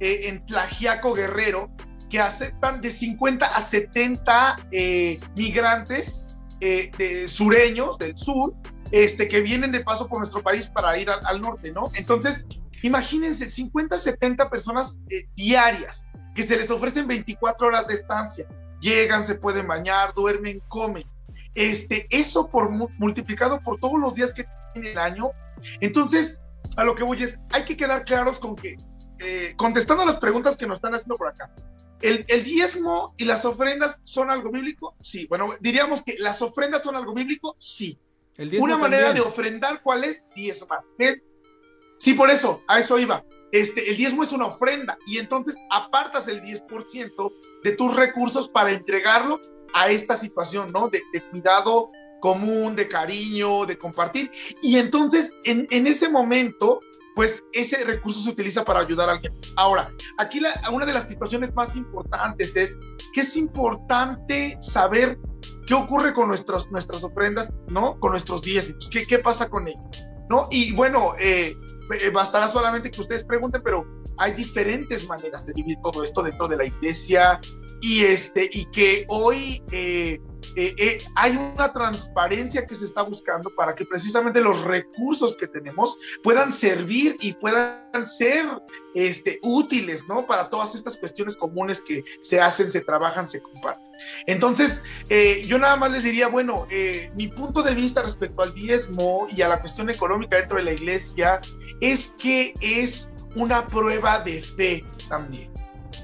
eh, en Tlajiaco Guerrero, que aceptan de 50 a 70 eh, migrantes eh, de sureños del sur, este, que vienen de paso por nuestro país para ir al norte, ¿no? Entonces, imagínense, 50 a 70 personas diarias que se les ofrecen 24 horas de estancia. Llegan, se pueden bañar, duermen, comen. Este, eso por multiplicado por todos los días que tiene el año. Entonces, a lo que voy es, hay que quedar claros con que, eh, contestando a las preguntas que nos están haciendo por acá, ¿el, ¿el, diezmo y las ofrendas son algo bíblico? Sí. Bueno, diríamos que las ofrendas son algo bíblico, sí. Una manera de ofrendar, ¿cuál es? Diezmar. Es, sí, por eso, a eso iba. Este, el diezmo es una ofrenda y entonces apartas el 10% de tus recursos para entregarlo a esta situación, ¿no? De, cuidado común, de cariño, de compartir. Y entonces, en, ese momento, pues ese recurso se utiliza para ayudar a alguien. Ahora, aquí una de las situaciones más importantes es que es importante saber qué ocurre con nuestras, nuestras ofrendas, ¿no? Con nuestros diezmos, qué, qué pasa con ellos, ¿no? Y bueno, eh, bastará solamente que ustedes pregunten, pero hay diferentes maneras de vivir todo esto dentro de la iglesia. Y, este, y que hoy eh, eh, hay una transparencia que se está buscando para que precisamente los recursos que tenemos puedan servir y puedan ser este, útiles, ¿no? Para todas estas cuestiones comunes que se hacen, se trabajan, se comparten. Entonces, yo nada más les diría, bueno, mi punto de vista respecto al diezmo y a la cuestión económica dentro de la iglesia es que es una prueba de fe también.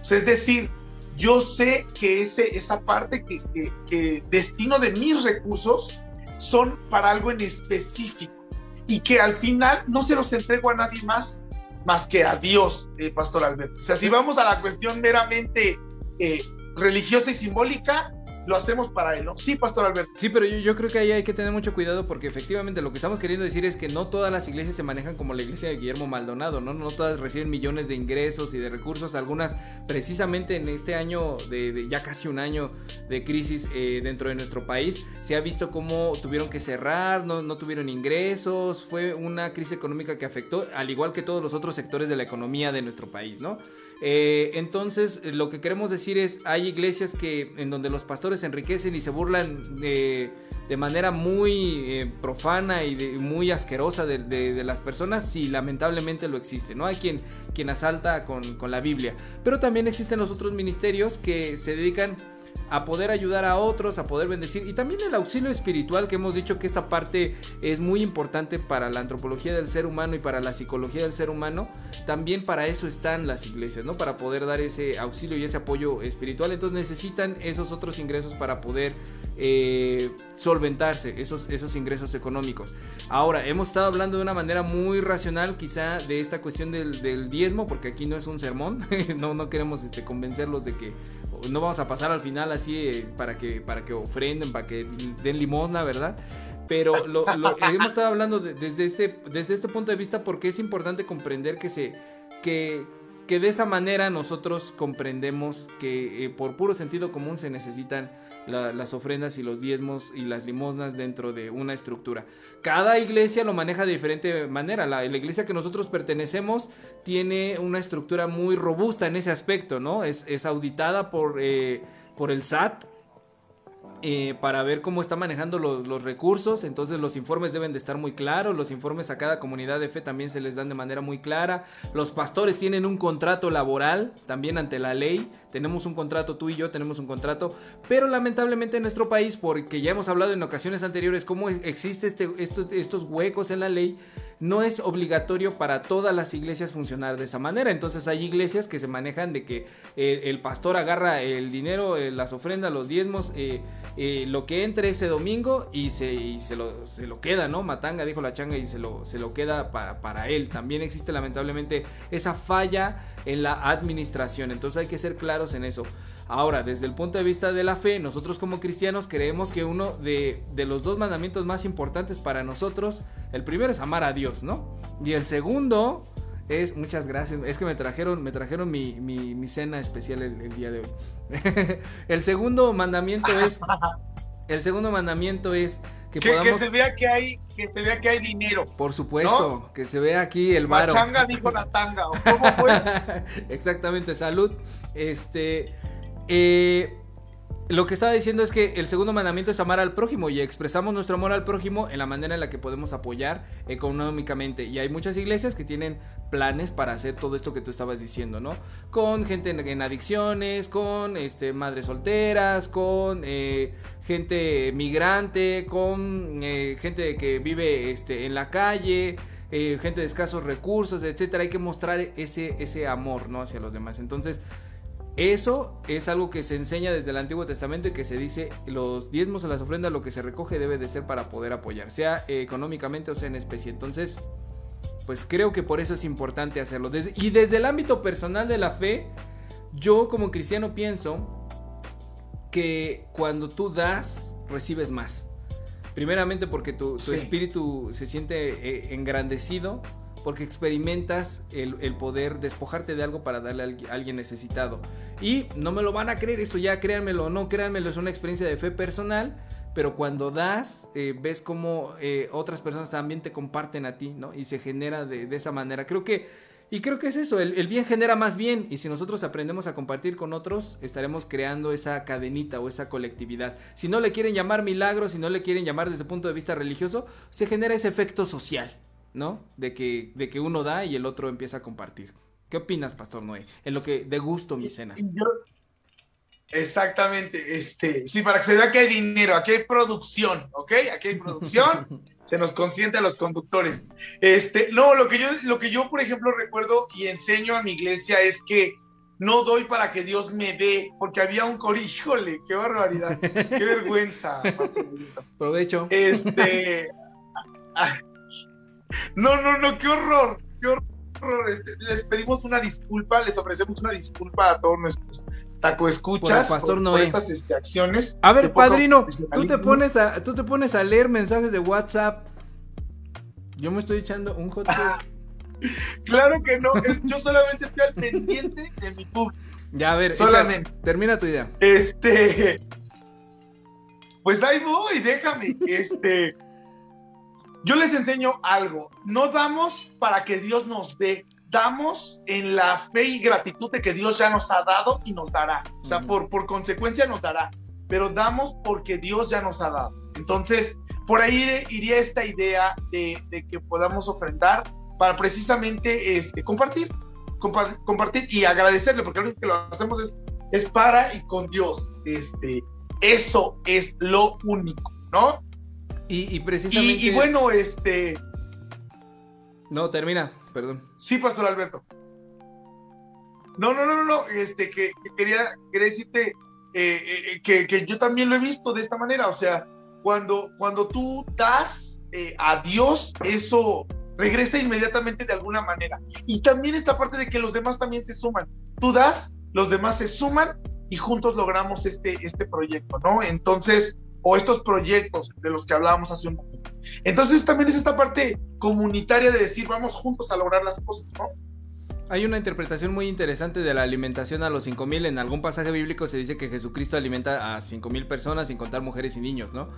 es decir, yo sé que ese, esa parte que, destino de mis recursos son para algo en específico y que al final no se los entrego a nadie más más que a Dios, eh, Pastor Alberto. O sea, si vamos a la cuestión meramente eh, religiosa y simbólica, lo hacemos para él, ¿no? Sí, Pastor Alberto. Sí, pero yo, creo que ahí hay que tener mucho cuidado porque efectivamente lo que estamos queriendo decir es que no todas las iglesias se manejan como la iglesia de Guillermo Maldonado, ¿no? No todas reciben millones de ingresos y de recursos, algunas precisamente en este año de, ya casi un año de crisis eh, dentro de nuestro país, se ha visto cómo tuvieron que cerrar, no, no tuvieron ingresos, fue una crisis económica que afectó, al igual que todos los otros sectores de la economía de nuestro país, ¿no? Eh, entonces, lo que queremos decir es, hay iglesias que en donde los pastores se enriquecen y se burlan de, manera muy eh, profana y muy asquerosa de, las personas, sí, lamentablemente lo existe, ¿no? Hay quien, quien asalta con, con la Biblia, pero también existen los otros ministerios que se dedican a poder ayudar a otros, a poder bendecir y también el auxilio espiritual que hemos dicho que esta parte es muy importante para la antropología del ser humano y para la psicología del ser humano, también para eso están las iglesias, ¿no? Para poder dar ese auxilio y ese apoyo espiritual, entonces necesitan esos otros ingresos para poder eh, solventarse esos, esos ingresos económicos. Ahora, hemos estado hablando de una manera muy racional quizá de esta cuestión del, diezmo, porque aquí no es un sermón, no, no queremos este, convencerlos de que no vamos a pasar al final así eh, para, que, para que ofrenden, para que den limosna, ¿verdad? Pero lo, hemos estado hablando desde, este, desde este punto de vista porque es importante comprender que se... Que, que de esa manera nosotros comprendemos que eh, por puro sentido común se necesitan las ofrendas y los diezmos y las limosnas dentro de una estructura. Cada iglesia lo maneja de diferente manera. La, iglesia que nosotros pertenecemos tiene una estructura muy robusta en ese aspecto, ¿no? Es, auditada por, eh, por el SAT, eh, para ver cómo está manejando los, recursos. Entonces los informes deben de estar muy claros. Los informes a cada comunidad de fe también se les dan de manera muy clara. Los pastores tienen un contrato laboral también ante la ley. Tenemos un contrato, tú y yo tenemos un contrato. Pero lamentablemente en nuestro país, porque ya hemos hablado en ocasiones anteriores cómo existe este, estos huecos en la ley, no es obligatorio para todas las iglesias funcionar de esa manera. Entonces hay iglesias que se manejan de que el, pastor agarra el dinero, eh, las ofrendas, los diezmos, eh, lo que entre ese domingo y se, se, lo, se, lo, queda, ¿no? Matanga dijo la changa y se lo, se lo queda para, para él. También existe lamentablemente esa falla en la administración. Entonces hay que ser claros en eso. Ahora, desde el punto de vista de la fe, nosotros como cristianos creemos que uno de, los dos mandamientos más importantes para nosotros, el primero es amar a Dios, ¿no? Y el segundo es, muchas gracias, es que me trajeron, me trajeron mi, cena especial el, día de hoy. el segundo mandamiento es, el segundo mandamiento es que, que, se vea que hay, que se vea que hay dinero. Por supuesto, que se vea aquí el varo. changa dijo la tanga, ¿cómo fue? Exactamente, salud. Este, eh, lo que estaba diciendo es que el segundo mandamiento es amar al prójimo y expresamos nuestro amor al prójimo en la manera en la que podemos apoyar económicamente. Y hay muchas iglesias que tienen planes para hacer todo esto que tú estabas diciendo, ¿no? Con gente en, adicciones, con este, madres solteras, con eh, gente migrante, con eh, gente que vive este, en la calle. gente de escasos recursos, etcétera, hay que mostrar ese, ese amor, ¿no? Hacia los demás. Entonces, eso es algo que se enseña desde el Antiguo Testamento y que se dice los diezmos o las ofrendas lo que se recoge debe de ser para poder apoyar, sea económicamente o sea en especie. Entonces, pues creo que por eso es importante hacerlo. y desde el ámbito personal de la fe, yo como cristiano pienso que cuando tú das, recibes más. Primeramente porque tu, espíritu se siente eh, engrandecido porque experimentas el, poder despojarte de algo para darle a alguien necesitado. Y no me lo van a creer, esto ya créanmelo o no, créanmelo, es una experiencia de fe personal, pero cuando das, eh, ves como eh, otras personas también te comparten a ti, ¿no? Y se genera de, esa manera. Creo que, y creo que es eso, el, el, bien genera más bien, y si nosotros aprendemos a compartir con otros, estaremos creando esa cadenita o esa colectividad. Si no le quieren llamar milagro, si no le quieren llamar desde el punto de vista religioso, se genera ese efecto social. ¿No? De que, de que uno da y el otro empieza a compartir. ¿Qué opinas, Pastor Noé? En lo que de gusto mi cena. exactamente, este, sí, para que se vea que hay dinero, aquí hay producción, ¿ok? Aquí hay producción, se nos consiente a los conductores. Este, no, lo que yo, lo que yo, por ejemplo, recuerdo y enseño a mi iglesia es que no doy para que Dios me dé, porque había un coro, híjole, qué barbaridad, qué vergüenza, Pastor Provecho. Este, no, no, no, qué horror, qué horror. Este, les pedimos una disculpa, les ofrecemos una disculpa a todos nuestros taco escuchas por, Pastor Noé. estas este, acciones. A ver, padrino, tú te pones a, tú te pones a leer mensajes de WhatsApp. Yo me estoy echando un hot claro que no, yo solamente estoy al pendiente de mi público. Ya, a ver, solamente. termina tu idea. Este, pues ahí voy, déjame. Este, yo les enseño algo. No damos para que Dios nos dé, damos en la fe y gratitud de que Dios ya nos ha dado y nos dará. O sea, por, por consecuencia nos dará, pero damos porque Dios ya nos ha dado. Entonces, por ahí iría esta idea de, que podamos ofrendar para precisamente este, compartir, compartir y agradecerle, porque lo único que lo hacemos es, es para y con Dios. Este, eso es lo único, ¿no? Y, precisamente. Y, bueno, este. No, termina, perdón. Sí, Pastor Alberto. No, no, no, no, este, que, quería, quería, decirte eh, eh, que, que, yo también lo he visto de esta manera, o sea, cuando, cuando tú das eh, a Dios, eso regresa inmediatamente de alguna manera. Y también esta parte de que los demás también se suman. Tú das, los demás se suman y juntos logramos este, este proyecto, ¿no? Entonces, o estos proyectos de los que hablábamos hace un momento. Entonces también es esta parte comunitaria de decir, vamos juntos a lograr las cosas, ¿no? Hay una interpretación muy interesante de la alimentación a los 5000. En algún pasaje bíblico se dice que Jesucristo alimenta a 5000 personas sin contar mujeres y niños, ¿no?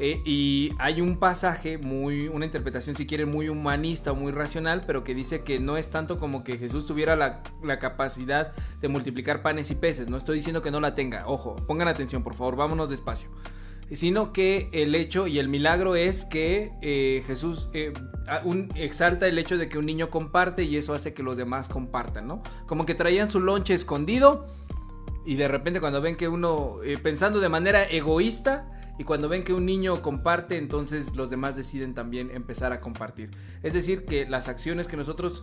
Eh, y hay un pasaje muy, una interpretación si quieren muy humanista o muy racional, pero que dice que no es tanto como que Jesús tuviera la, la capacidad de multiplicar panes y peces. No estoy diciendo que no la tenga. Ojo, pongan atención, por favor, vámonos despacio sino que el hecho y el milagro es que eh, Jesús eh, exalta el hecho de que un niño comparte y eso hace que los demás compartan, ¿no? Como que traían su lonche escondido y de repente cuando ven que uno, eh, pensando de manera egoísta, y cuando ven que un niño comparte, entonces los demás deciden también empezar a compartir. Es decir, que las acciones que nosotros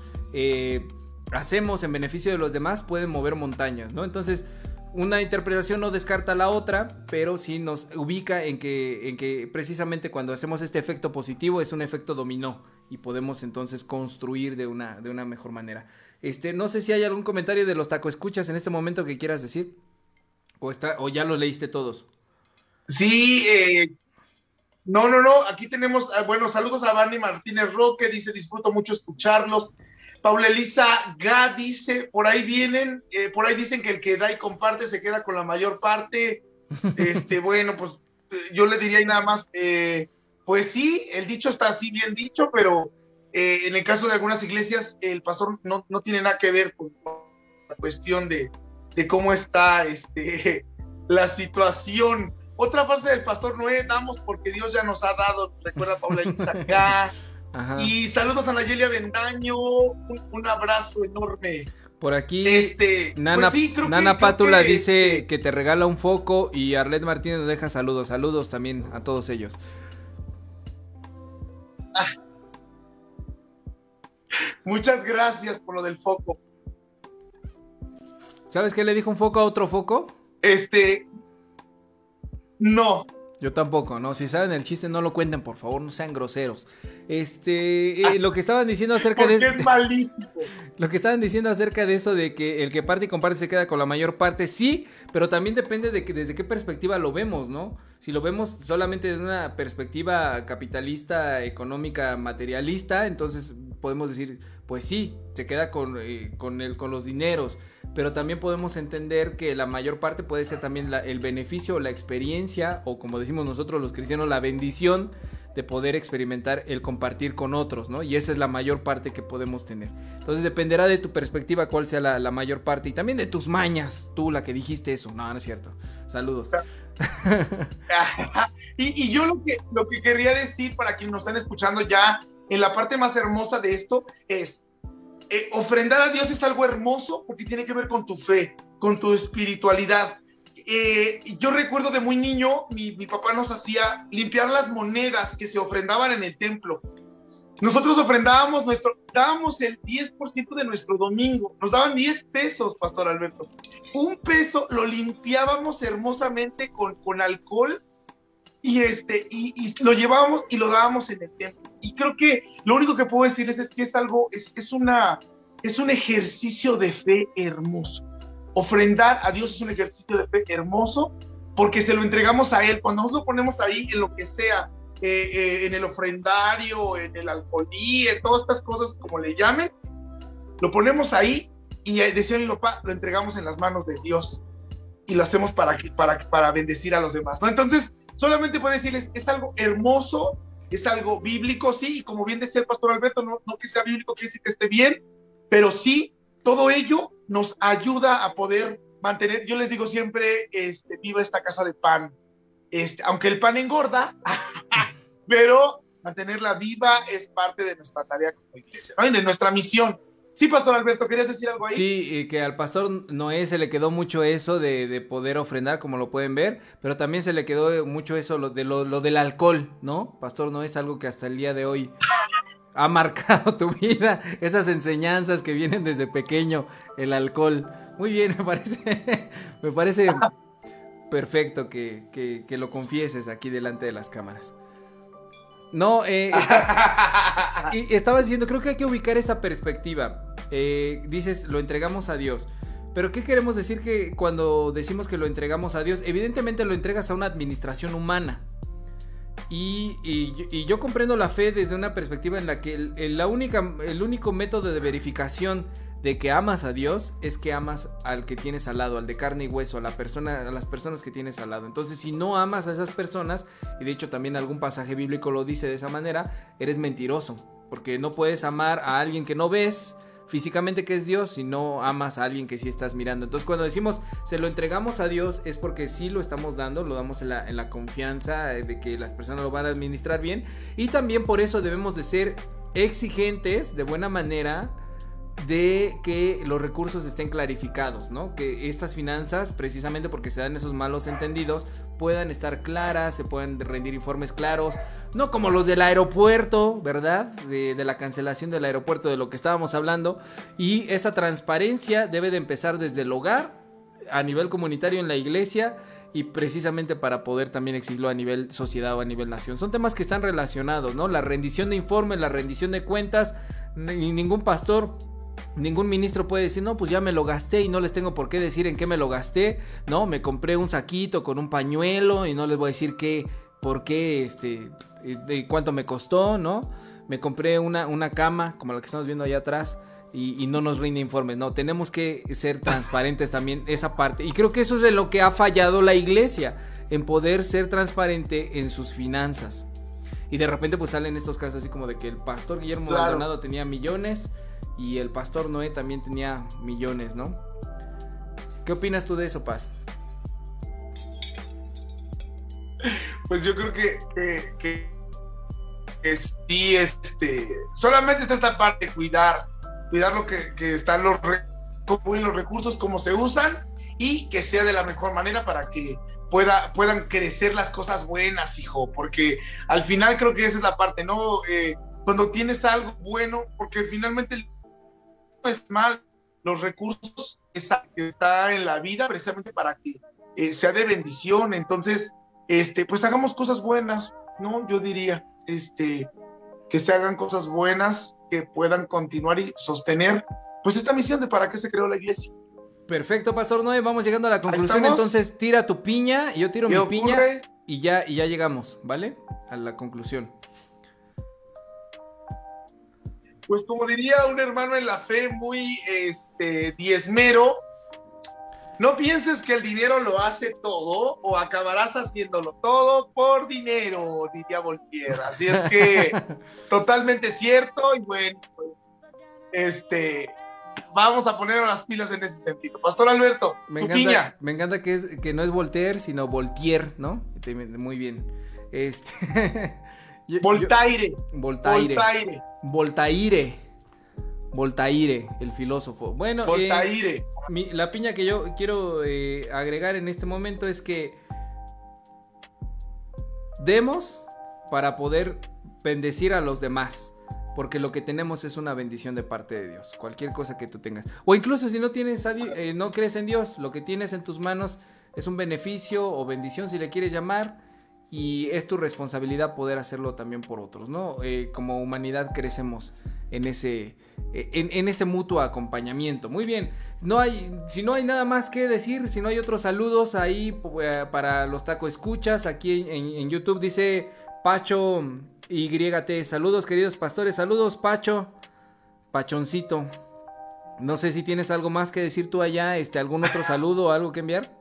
hacemos en beneficio de los demás pueden mover montañas, ¿no? Entonces, una interpretación no descarta la otra, pero sí nos ubica en que, en que precisamente cuando hacemos este efecto positivo es un efecto dominó y podemos entonces construir de una, de una mejor manera. Este, no sé si hay algún comentario de los taco escuchas en este momento que quieras decir. O, está, o ya los leíste todos. Sí, eh, no, no, no. Aquí tenemos, ah, bueno, saludos a Vani Martínez Roque, dice disfruto mucho escucharlos. Paula Elisa Ga dice, por ahí vienen, eh, por ahí dicen que el que da y comparte se queda con la mayor parte. Este, bueno, pues eh, yo le diría nada más, eh, pues sí, el dicho está así bien dicho, pero en el caso de algunas iglesias, el pastor no, tiene nada que ver con la cuestión de, cómo está este, la situación. Otra frase del pastor Noé, damos porque Dios ya nos ha dado, recuerda Paula Elisa Ga. Y saludos a Nayelia Bendaño, un, abrazo enorme. Por aquí, este, Nana, pues Nana Pátula dice este que te regala un foco y Arlet Martínez nos deja saludos. Saludos también a todos ellos. Ah. Muchas gracias por lo del foco. ¿Sabes qué le dijo un foco a otro foco? Este. No. Yo tampoco, ¿no? Si saben el chiste, no lo cuenten, por favor, no sean groseros. Este, eh, lo que estaban diciendo acerca de. es malísimo. Lo que estaban diciendo acerca de eso de que el que parte y comparte se queda con la mayor parte, sí, pero también depende de que desde qué perspectiva lo vemos, ¿no? Si lo vemos solamente desde una perspectiva capitalista, económica, materialista, entonces podemos decir, pues sí, se queda con, eh, con, el, con los dineros, pero también podemos entender que la mayor parte puede ser también el beneficio, la experiencia, o como decimos nosotros los cristianos, la bendición de poder experimentar el compartir con otros, ¿no? Y esa es la mayor parte que podemos tener. Entonces dependerá de tu perspectiva cuál sea la, mayor parte y también de tus mañas, tú la que dijiste eso, no, no es cierto. Saludos. y, yo lo que, lo que querría decir para quienes nos están escuchando ya en la parte más hermosa de esto es, eh, ofrendar a Dios es algo hermoso porque tiene que ver con tu fe, con tu espiritualidad. Eh, yo recuerdo de muy niño, mi, papá nos hacía limpiar las monedas que se ofrendaban en el templo. Nosotros ofrendábamos nuestro, dábamos el 10% de nuestro domingo, nos daban 10 pesos, Pastor Alberto. Un peso lo limpiábamos hermosamente con, con alcohol y, este, y, lo llevábamos y lo dábamos en el templo. Y creo que lo único que puedo decirles es que es algo, es, es, una, es un ejercicio de fe hermoso. Ofrendar a Dios es un ejercicio de fe hermoso porque se lo entregamos a Él. Cuando nos lo ponemos ahí en lo que sea, eh, eh, en el ofrendario, en el alfolí, en todas estas cosas como le llamen, lo ponemos ahí y decía mi papá, lo entregamos en las manos de Dios y lo hacemos para, para, para bendecir a los demás. ¿no? Entonces, Solamente puedo decirles, es algo hermoso, es algo bíblico, sí, y como bien decía el pastor Alberto, no, no que sea bíblico quiere decir que esté bien, pero sí, todo ello nos ayuda a poder mantener, yo les digo siempre, este, viva esta casa de pan, este, aunque el pan engorda, pero mantenerla viva es parte de nuestra tarea como iglesia, ¿no? de nuestra misión. Sí, Pastor Alberto, ¿querías decir algo ahí? Sí, que al Pastor Noé se le quedó mucho eso de, de, poder ofrendar, como lo pueden ver, pero también se le quedó mucho eso de lo, lo del alcohol, ¿no? Pastor Noé es algo que hasta el día de hoy ha marcado tu vida, esas enseñanzas que vienen desde pequeño, el alcohol. Muy bien, me parece, me parece perfecto que, que, que lo confieses aquí delante de las cámaras. No, eh, y estaba diciendo, creo que hay que ubicar esta perspectiva. Eh, dices, lo entregamos a Dios. Pero ¿qué queremos decir que cuando decimos que lo entregamos a Dios? Evidentemente lo entregas a una administración humana. Y, yo comprendo la fe desde una perspectiva en la que el, la única, el único método de verificación de que amas a Dios es que amas al que tienes al lado, al de carne y hueso, a la persona, a las personas que tienes al lado. Entonces, si no amas a esas personas, y de hecho también algún pasaje bíblico lo dice de esa manera, eres mentiroso, porque no puedes amar a alguien que no ves físicamente que es Dios si no amas a alguien que sí estás mirando. Entonces, cuando decimos se lo entregamos a Dios es porque sí lo estamos dando, lo damos en la, en la confianza de que las personas lo van a administrar bien y también por eso debemos de ser exigentes de buena manera de que los recursos estén clarificados, ¿no? Que estas finanzas, precisamente porque se dan esos malos entendidos, puedan estar claras, se puedan rendir informes claros, no como los del aeropuerto, ¿verdad? De, la cancelación del aeropuerto, de lo que estábamos hablando. Y esa transparencia debe de empezar desde el hogar, a nivel comunitario en la iglesia y precisamente para poder también exigirlo a nivel sociedad o a nivel nación. Son temas que están relacionados, ¿no? La rendición de informes, la rendición de cuentas, ni ningún pastor Ningún ministro puede decir, no, pues ya me lo gasté y no les tengo por qué decir en qué me lo gasté, ¿no? Me compré un saquito con un pañuelo y no les voy a decir qué, por qué, este, y cuánto me costó, ¿no? Me compré una, una cama, como la que estamos viendo allá atrás, y, y, no nos rinde informes, no, tenemos que ser transparentes también esa parte. Y creo que eso es de lo que ha fallado la iglesia, en poder ser transparente en sus finanzas. Y de repente pues salen estos casos así como de que el pastor Guillermo claro. Maldonado tenía millones y el pastor Noé también tenía millones, ¿no? ¿Qué opinas tú de eso, Paz? Pues yo creo que, sí, este, solamente está esta parte, cuidar, cuidar lo que, que están los, los recursos, cómo se usan y que sea de la mejor manera para que pueda, puedan crecer las cosas buenas, hijo, porque al final creo que esa es la parte, ¿no? Eh, cuando tienes algo bueno, porque finalmente el es mal los recursos que está en la vida precisamente para que eh, sea de bendición. Entonces, este, pues hagamos cosas buenas, ¿no? Yo diría, este, que se hagan cosas buenas que puedan continuar y sostener, pues esta misión de para qué se creó la iglesia. Perfecto, Pastor Noé, vamos llegando a la conclusión. Entonces, tira tu piña, yo tiro mi ocurre? piña y ya, y ya llegamos, ¿vale? A la conclusión pues como diría un hermano en la fe muy este, diezmero, no pienses que el dinero lo hace todo o acabarás haciéndolo todo por dinero, diría Voltaire. Así es que totalmente cierto y bueno, pues este vamos a poner las pilas en ese sentido. Pastor Alberto, me encanta, piña. Me encanta que, es, que no es Voltaire, sino Voltaire, ¿no? Muy bien. Este Voltaire. Voltaire. Voltaire. Voltaire. Voltaire, el filósofo. Bueno, Voltaire. Eh, mi, la piña que yo quiero eh, agregar en este momento es que demos para poder bendecir a los demás. Porque lo que tenemos es una bendición de parte de Dios. Cualquier cosa que tú tengas. O incluso si no tienes eh, no crees en Dios, lo que tienes en tus manos es un beneficio o bendición, si le quieres llamar y es tu responsabilidad poder hacerlo también por otros, ¿no? Eh, como humanidad crecemos en ese, eh, en, ese mutuo acompañamiento. Muy bien, no hay, si no hay nada más que decir, si no hay otros saludos ahí eh, para los taco escuchas, aquí en, en YouTube dice Pacho YT, saludos queridos pastores, saludos Pacho, Pachoncito. No sé si tienes algo más que decir tú allá, este, algún otro saludo o algo que enviar.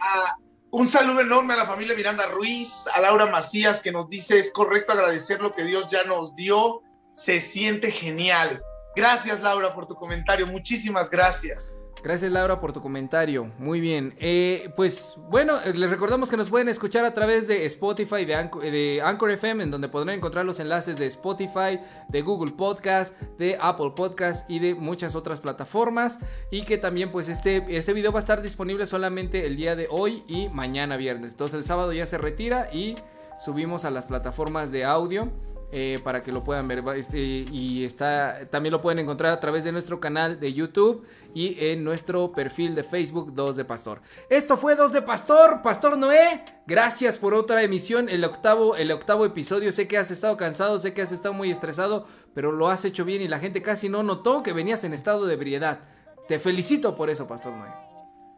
Ah, un saludo enorme a la familia Miranda Ruiz, a Laura Macías, que nos dice es correcto agradecer lo que Dios ya nos dio se siente genial. Gracias Laura por tu comentario, muchísimas gracias. Gracias Laura por tu comentario. Muy bien. Eh, pues bueno, les recordamos que nos pueden escuchar a través de Spotify, de Anchor, de Anchor, FM, en donde podrán encontrar los enlaces de Spotify, de Google Podcast, de Apple Podcast y de muchas otras plataformas. Y que también pues este, este video va a estar disponible solamente el día de hoy y mañana viernes. Entonces el sábado ya se retira y subimos a las plataformas de audio. Eh, para que lo puedan ver. Este, y está, también lo pueden encontrar a través de nuestro canal de YouTube y en nuestro perfil de Facebook Dos de Pastor. Esto fue Dos de Pastor, Pastor Noé. Gracias por otra emisión, el octavo, el octavo episodio. Sé que has estado cansado, sé que has estado muy estresado, pero lo has hecho bien y la gente casi no notó que venías en estado de ebriedad. Te felicito por eso, Pastor Noé.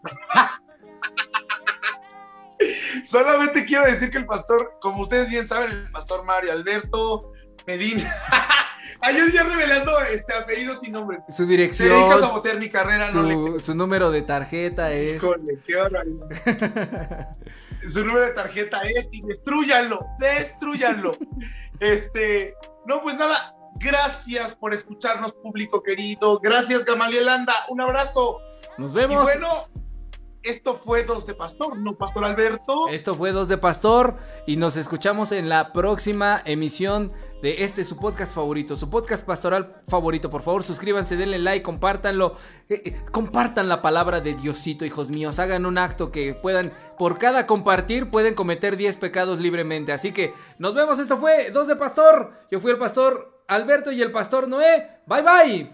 Solamente quiero decir que el pastor, como ustedes bien saben, el pastor Mario Alberto Medina. Ayer ya revelando este apellido sin nombre. Su dirección. Se dedica a sabotear mi carrera, su, no le... su número de tarjeta es. Híjole, qué su número de tarjeta es y destruyanlo, destruyanlo. este, no, pues nada, gracias por escucharnos, público querido. Gracias, Gamalielanda. Un abrazo. Nos vemos. Y bueno, esto fue Dos de Pastor, no Pastor Alberto. Esto fue Dos de Pastor y nos escuchamos en la próxima emisión de este su podcast favorito, su podcast pastoral favorito. Por favor, suscríbanse, denle like, compártanlo, eh, eh, compartan la palabra de Diosito, hijos míos. Hagan un acto que puedan, por cada compartir, pueden cometer 10 pecados libremente. Así que nos vemos. Esto fue Dos de Pastor. Yo fui el pastor Alberto y el pastor Noé. Bye bye.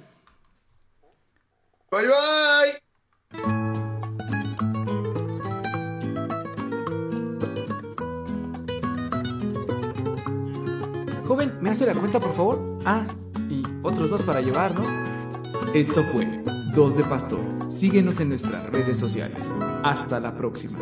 Bye bye. Joven, ¿me hace la cuenta, por favor? Ah, y otros dos para llevar, ¿no? Esto fue Dos de Pastor. Síguenos en nuestras redes sociales. Hasta la próxima.